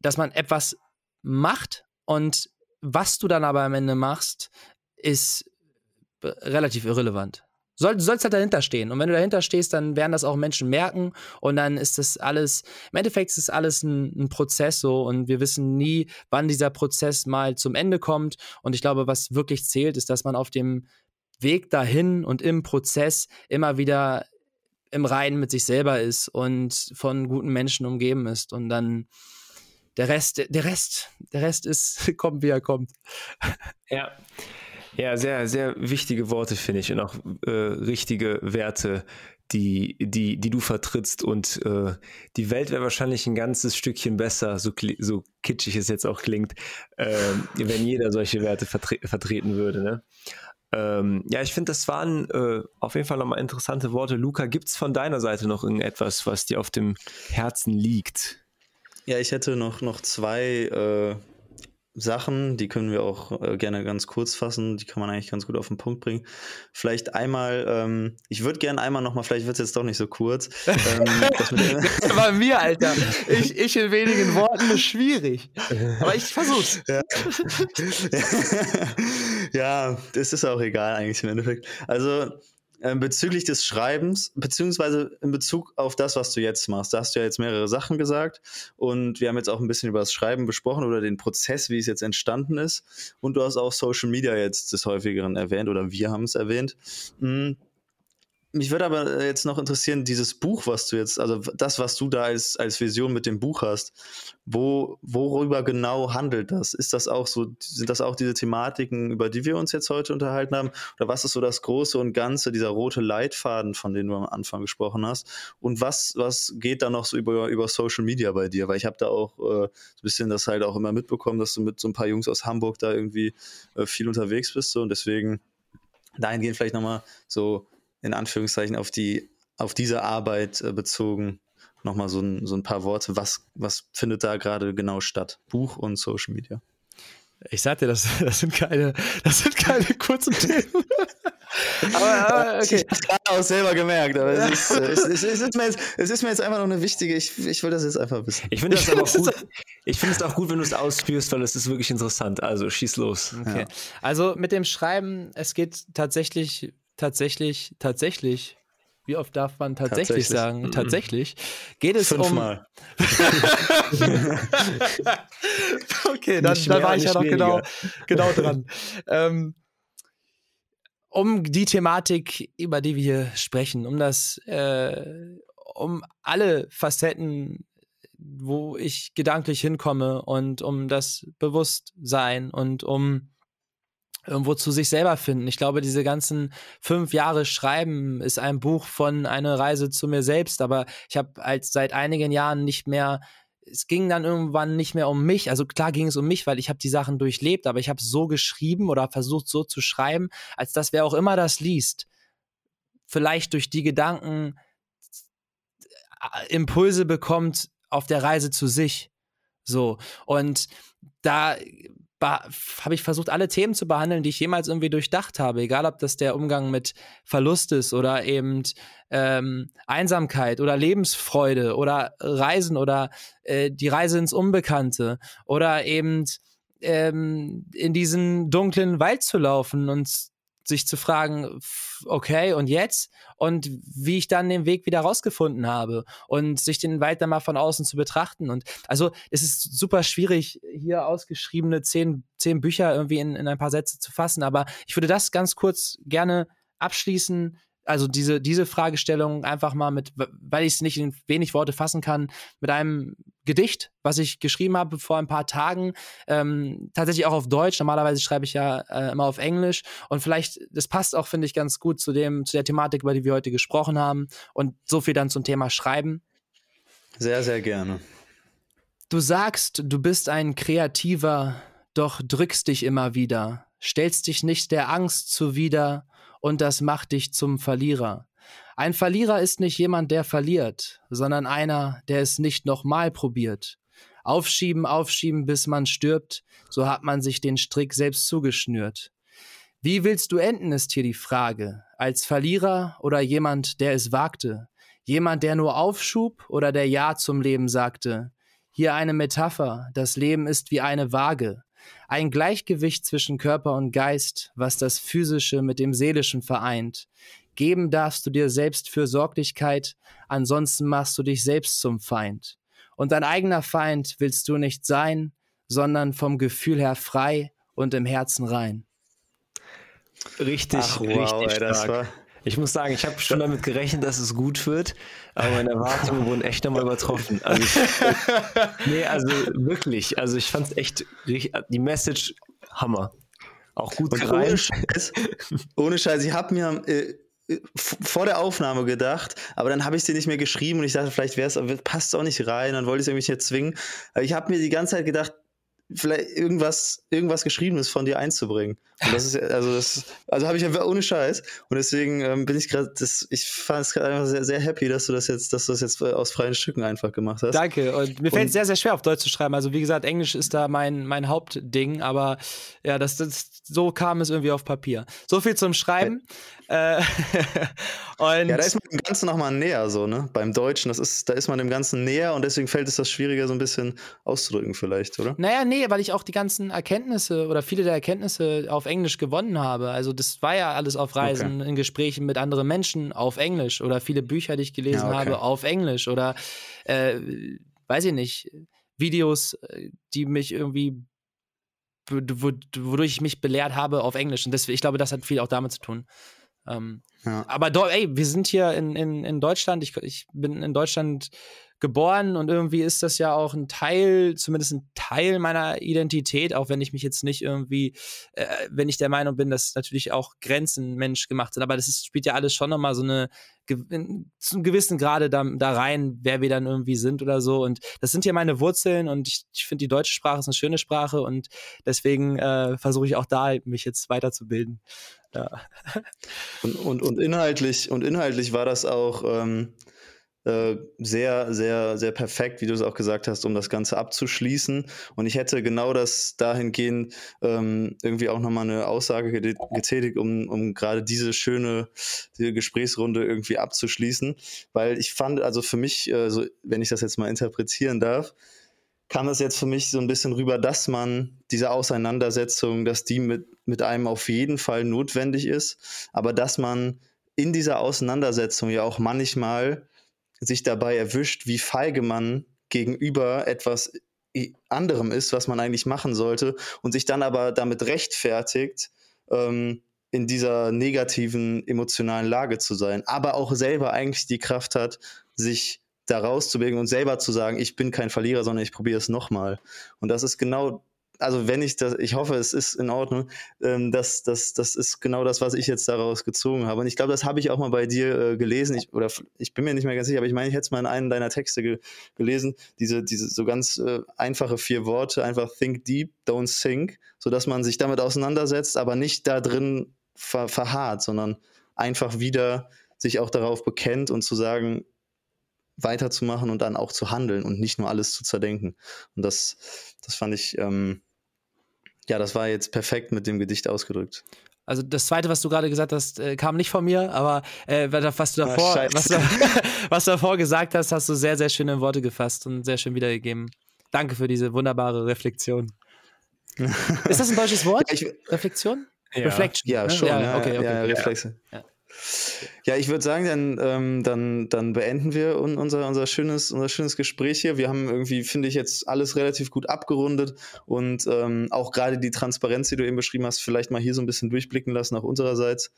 dass man etwas macht und was du dann aber am Ende machst, ist relativ irrelevant. Soll, sollst halt dahinter stehen. Und wenn du dahinter stehst, dann werden das auch Menschen merken. Und dann ist das alles, im Endeffekt ist das alles ein, ein, Prozess so. Und wir wissen nie, wann dieser Prozess mal zum Ende kommt. Und ich glaube, was wirklich zählt, ist, dass man auf dem Weg dahin und im Prozess immer wieder im Reinen mit sich selber ist und von guten Menschen umgeben ist. Und dann der Rest, der Rest, der Rest ist, kommt, wie er kommt. Ja. Ja, sehr, sehr wichtige Worte, finde ich, und auch äh, richtige Werte, die, die, die du vertrittst. Und äh, die Welt wäre wahrscheinlich ein ganzes Stückchen besser, so, so kitschig es jetzt auch klingt, äh, wenn jeder solche Werte vertre vertreten würde. Ne? Ähm, ja, ich finde, das waren äh, auf jeden Fall nochmal interessante Worte. Luca, gibt es von deiner Seite noch irgendetwas, was dir auf dem Herzen liegt? Ja, ich hätte noch, noch zwei äh, Sachen, die können wir auch äh, gerne ganz kurz fassen, die kann man eigentlich ganz gut auf den Punkt bringen. Vielleicht einmal, ähm, ich würde gerne einmal nochmal, vielleicht wird es jetzt doch nicht so kurz. Ähm, das war mir, Alter. Ich, ich in wenigen Worten ist schwierig. Aber ich versuch's. Ja. ja, das ist auch egal eigentlich im Endeffekt. Also, ähm, bezüglich des Schreibens, beziehungsweise in Bezug auf das, was du jetzt machst. Da hast du ja jetzt mehrere Sachen gesagt und wir haben jetzt auch ein bisschen über das Schreiben besprochen oder den Prozess, wie es jetzt entstanden ist. Und du hast auch Social Media jetzt des häufigeren erwähnt oder wir haben es erwähnt. Mhm mich würde aber jetzt noch interessieren, dieses Buch, was du jetzt, also das, was du da als, als Vision mit dem Buch hast, wo, worüber genau handelt das? Ist das auch so, sind das auch diese Thematiken, über die wir uns jetzt heute unterhalten haben? Oder was ist so das Große und Ganze, dieser rote Leitfaden, von dem du am Anfang gesprochen hast? Und was, was geht da noch so über, über Social Media bei dir? Weil ich habe da auch äh, so ein bisschen das halt auch immer mitbekommen, dass du mit so ein paar Jungs aus Hamburg da irgendwie äh, viel unterwegs bist. So, und deswegen dahingehend vielleicht nochmal so in Anführungszeichen auf die auf diese Arbeit äh, bezogen nochmal so ein, so ein paar Worte. Was, was findet da gerade genau statt? Buch und Social Media. Ich sagte, das, das sind keine, das sind keine kurzen Themen. aber, aber okay. Ich habe es gerade auch selber gemerkt, aber es ist, es, es, es, ist mir jetzt, es ist mir jetzt einfach noch eine wichtige, ich, ich will das jetzt einfach wissen. Ich finde das aber auch gut. Ich finde es auch gut, wenn du es ausführst, weil es ist wirklich interessant. Also schieß los. Okay. Ja. Also mit dem Schreiben, es geht tatsächlich tatsächlich, tatsächlich wie oft darf man tatsächlich, tatsächlich. sagen? Mhm. Tatsächlich. Geht es Fünfmal. um. okay, dann, dann war ich ja noch genau, genau dran. ähm, um die Thematik, über die wir hier sprechen, um das, äh, um alle Facetten, wo ich gedanklich hinkomme und um das Bewusstsein und um irgendwo zu sich selber finden. Ich glaube, diese ganzen fünf Jahre Schreiben ist ein Buch von einer Reise zu mir selbst, aber ich habe halt seit einigen Jahren nicht mehr es ging dann irgendwann nicht mehr um mich. Also klar ging es um mich, weil ich habe die Sachen durchlebt, aber ich habe so geschrieben oder versucht so zu schreiben, als dass wer auch immer das liest, vielleicht durch die Gedanken äh, Impulse bekommt auf der Reise zu sich. So. Und da habe ich versucht, alle Themen zu behandeln, die ich jemals irgendwie durchdacht habe. Egal, ob das der Umgang mit Verlust ist oder eben ähm, Einsamkeit oder Lebensfreude oder Reisen oder äh, die Reise ins Unbekannte oder eben ähm, in diesen dunklen Wald zu laufen und sich zu fragen, okay, und jetzt? Und wie ich dann den Weg wieder rausgefunden habe und sich den dann mal von außen zu betrachten. Und also es ist super schwierig, hier ausgeschriebene zehn, zehn Bücher irgendwie in, in ein paar Sätze zu fassen. Aber ich würde das ganz kurz gerne abschließen also diese, diese Fragestellung einfach mal mit, weil ich es nicht in wenig Worte fassen kann, mit einem Gedicht, was ich geschrieben habe vor ein paar Tagen, ähm, tatsächlich auch auf Deutsch. Normalerweise schreibe ich ja äh, immer auf Englisch und vielleicht, das passt auch, finde ich, ganz gut zu dem, zu der Thematik, über die wir heute gesprochen haben und so viel dann zum Thema Schreiben. Sehr, sehr gerne. Du sagst, du bist ein Kreativer, doch drückst dich immer wieder, stellst dich nicht der Angst zuwider und das macht dich zum Verlierer. Ein Verlierer ist nicht jemand, der verliert, sondern einer, der es nicht nochmal probiert. Aufschieben, aufschieben, bis man stirbt, so hat man sich den Strick selbst zugeschnürt. Wie willst du enden, ist hier die Frage. Als Verlierer oder jemand, der es wagte? Jemand, der nur aufschub oder der Ja zum Leben sagte? Hier eine Metapher, das Leben ist wie eine Waage. Ein Gleichgewicht zwischen Körper und Geist, was das Physische mit dem Seelischen vereint. Geben darfst du dir selbst Fürsorglichkeit, ansonsten machst du dich selbst zum Feind. Und dein eigener Feind willst du nicht sein, sondern vom Gefühl her frei und im Herzen rein. Richtig, Ach, wow, richtig ey, stark. Ich muss sagen, ich habe schon damit gerechnet, dass es gut wird, aber meine Erwartungen wurden echt nochmal übertroffen. Also ich, nee, also wirklich. Also ich fand es echt, die Message Hammer. Auch gut Und ohne Scheiß, ohne Scheiß, ich habe mir äh, vor der Aufnahme gedacht, aber dann habe ich sie nicht mehr geschrieben und ich dachte, vielleicht wäre es, passt auch nicht rein, dann wollte ich es irgendwie nicht zwingen. Aber ich habe mir die ganze Zeit gedacht, vielleicht irgendwas, irgendwas Geschriebenes von dir einzubringen. Und das ist also das, also habe ich einfach ohne Scheiß. Und deswegen ähm, bin ich gerade, ich fand es gerade einfach sehr, sehr happy, dass du das jetzt, dass du das jetzt äh, aus freien Stücken einfach gemacht hast. Danke. Und mir fällt es sehr, sehr schwer, auf Deutsch zu schreiben. Also wie gesagt, Englisch ist da mein, mein Hauptding, aber ja, das, das, so kam es irgendwie auf Papier. So viel zum Schreiben. Ja. Äh, und ja, da ist man dem Ganzen nochmal näher, so, ne? Beim Deutschen, das ist, da ist man dem Ganzen näher und deswegen fällt es das schwieriger, so ein bisschen auszudrücken, vielleicht, oder? Naja, nee, weil ich auch die ganzen Erkenntnisse oder viele der Erkenntnisse auf Englisch gewonnen habe. Also das war ja alles auf Reisen, okay. in Gesprächen mit anderen Menschen auf Englisch oder viele Bücher, die ich gelesen ja, okay. habe, auf Englisch oder äh, weiß ich nicht, Videos, äh, die mich irgendwie wodurch ich mich belehrt habe auf Englisch. Und deswegen, ich glaube, das hat viel auch damit zu tun. Ähm, ja. Aber do, ey, wir sind hier in, in, in Deutschland. Ich, ich bin in Deutschland geboren und irgendwie ist das ja auch ein Teil, zumindest ein Teil meiner Identität, auch wenn ich mich jetzt nicht irgendwie, äh, wenn ich der Meinung bin, dass natürlich auch Grenzen menschgemacht sind, aber das ist, spielt ja alles schon nochmal so eine, zu einem gewissen Grade da, da rein, wer wir dann irgendwie sind oder so und das sind ja meine Wurzeln und ich, ich finde die deutsche Sprache ist eine schöne Sprache und deswegen äh, versuche ich auch da mich jetzt weiterzubilden. Ja. Und, und, und inhaltlich, und inhaltlich war das auch, ähm, äh, sehr, sehr, sehr perfekt, wie du es auch gesagt hast, um das Ganze abzuschließen. Und ich hätte genau das dahingehend ähm, irgendwie auch nochmal eine Aussage getätigt, um, um gerade diese schöne diese Gesprächsrunde irgendwie abzuschließen. Weil ich fand, also für mich, äh, so, wenn ich das jetzt mal interpretieren darf, kam das jetzt für mich so ein bisschen rüber, dass man diese Auseinandersetzung, dass die mit, mit einem auf jeden Fall notwendig ist, aber dass man in dieser Auseinandersetzung ja auch manchmal sich dabei erwischt, wie feige man gegenüber etwas anderem ist, was man eigentlich machen sollte und sich dann aber damit rechtfertigt, ähm, in dieser negativen emotionalen Lage zu sein, aber auch selber eigentlich die Kraft hat, sich da rauszubewegen und selber zu sagen, ich bin kein Verlierer, sondern ich probiere es nochmal. Und das ist genau also wenn ich das, ich hoffe, es ist in Ordnung, ähm, das, das, das ist genau das, was ich jetzt daraus gezogen habe. Und ich glaube, das habe ich auch mal bei dir äh, gelesen, ich, oder ich bin mir nicht mehr ganz sicher, aber ich meine, ich hätte es mal in einem deiner Texte ge gelesen, diese, diese so ganz äh, einfache vier Worte, einfach think deep, don't think, sodass man sich damit auseinandersetzt, aber nicht da drin ver verharrt, sondern einfach wieder sich auch darauf bekennt und zu sagen, weiterzumachen und dann auch zu handeln und nicht nur alles zu zerdenken. Und das, das fand ich, ähm, ja, das war jetzt perfekt mit dem Gedicht ausgedrückt. Also das zweite, was du gerade gesagt hast, äh, kam nicht von mir, aber äh, was, du ah, davor, ah, was, du, was, du davor gesagt hast, hast du sehr, sehr schön in Worte gefasst und sehr schön wiedergegeben. Danke für diese wunderbare Reflexion. Ist das ein deutsches Wort? Ja, ich, Reflexion? Ja. Reflection. Ja, ne? schon. Ja, okay, okay. Ja, Reflexe. Ja. Ja, ich würde sagen, dann, ähm, dann, dann beenden wir unser, unser, schönes, unser schönes Gespräch hier. Wir haben irgendwie, finde ich, jetzt alles relativ gut abgerundet und ähm, auch gerade die Transparenz, die du eben beschrieben hast, vielleicht mal hier so ein bisschen durchblicken lassen, auch unsererseits.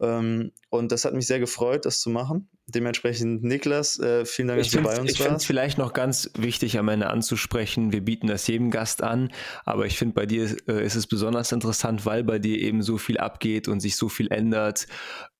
Ähm, und das hat mich sehr gefreut, das zu machen. Dementsprechend, Niklas, äh, vielen Dank, dass du bei uns ich warst. Ich finde es vielleicht noch ganz wichtig, am Ende anzusprechen. Wir bieten das jedem Gast an, aber ich finde, bei dir äh, ist es besonders interessant, weil bei dir eben so viel abgeht und sich so viel ändert,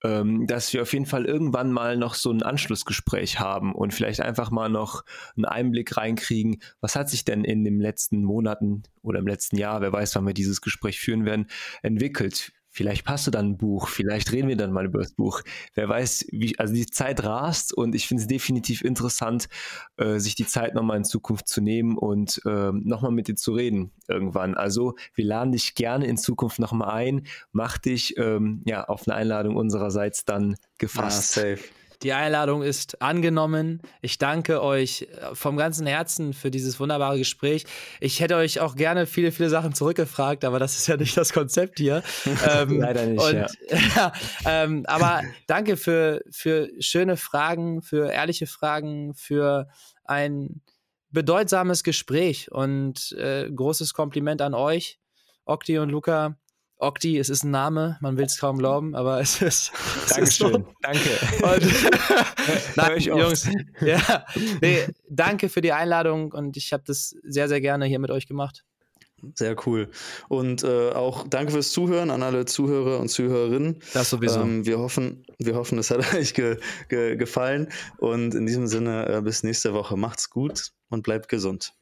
ähm, dass wir auf jeden Fall irgendwann mal noch so ein Anschlussgespräch haben und vielleicht einfach mal noch einen Einblick reinkriegen, was hat sich denn in den letzten Monaten oder im letzten Jahr, wer weiß, wann wir dieses Gespräch führen werden, entwickelt Vielleicht passt du dann ein Buch, vielleicht reden wir dann mal über das Buch. Wer weiß, wie, also die Zeit rast und ich finde es definitiv interessant, äh, sich die Zeit nochmal in Zukunft zu nehmen und äh, nochmal mit dir zu reden irgendwann. Also wir laden dich gerne in Zukunft nochmal ein, mach dich ähm, ja auf eine Einladung unsererseits dann gefasst. Ah, safe. Die Einladung ist angenommen. Ich danke euch äh, vom ganzen Herzen für dieses wunderbare Gespräch. Ich hätte euch auch gerne viele, viele Sachen zurückgefragt, aber das ist ja nicht das Konzept hier. ähm, Leider nicht. Und, ja. ja ähm, aber danke für, für schöne Fragen, für ehrliche Fragen, für ein bedeutsames Gespräch und äh, großes Kompliment an euch, Okti und Luca. Okti, es ist ein Name, man will es kaum glauben, aber es ist. Es Dankeschön. Ist so. Danke. Und, nein, Jungs, ja, nee, danke für die Einladung und ich habe das sehr, sehr gerne hier mit euch gemacht. Sehr cool. Und äh, auch danke fürs Zuhören an alle Zuhörer und Zuhörerinnen. Das sowieso. Ähm, wir, hoffen, wir hoffen, es hat euch ge ge gefallen. Und in diesem Sinne, äh, bis nächste Woche. Macht's gut und bleibt gesund.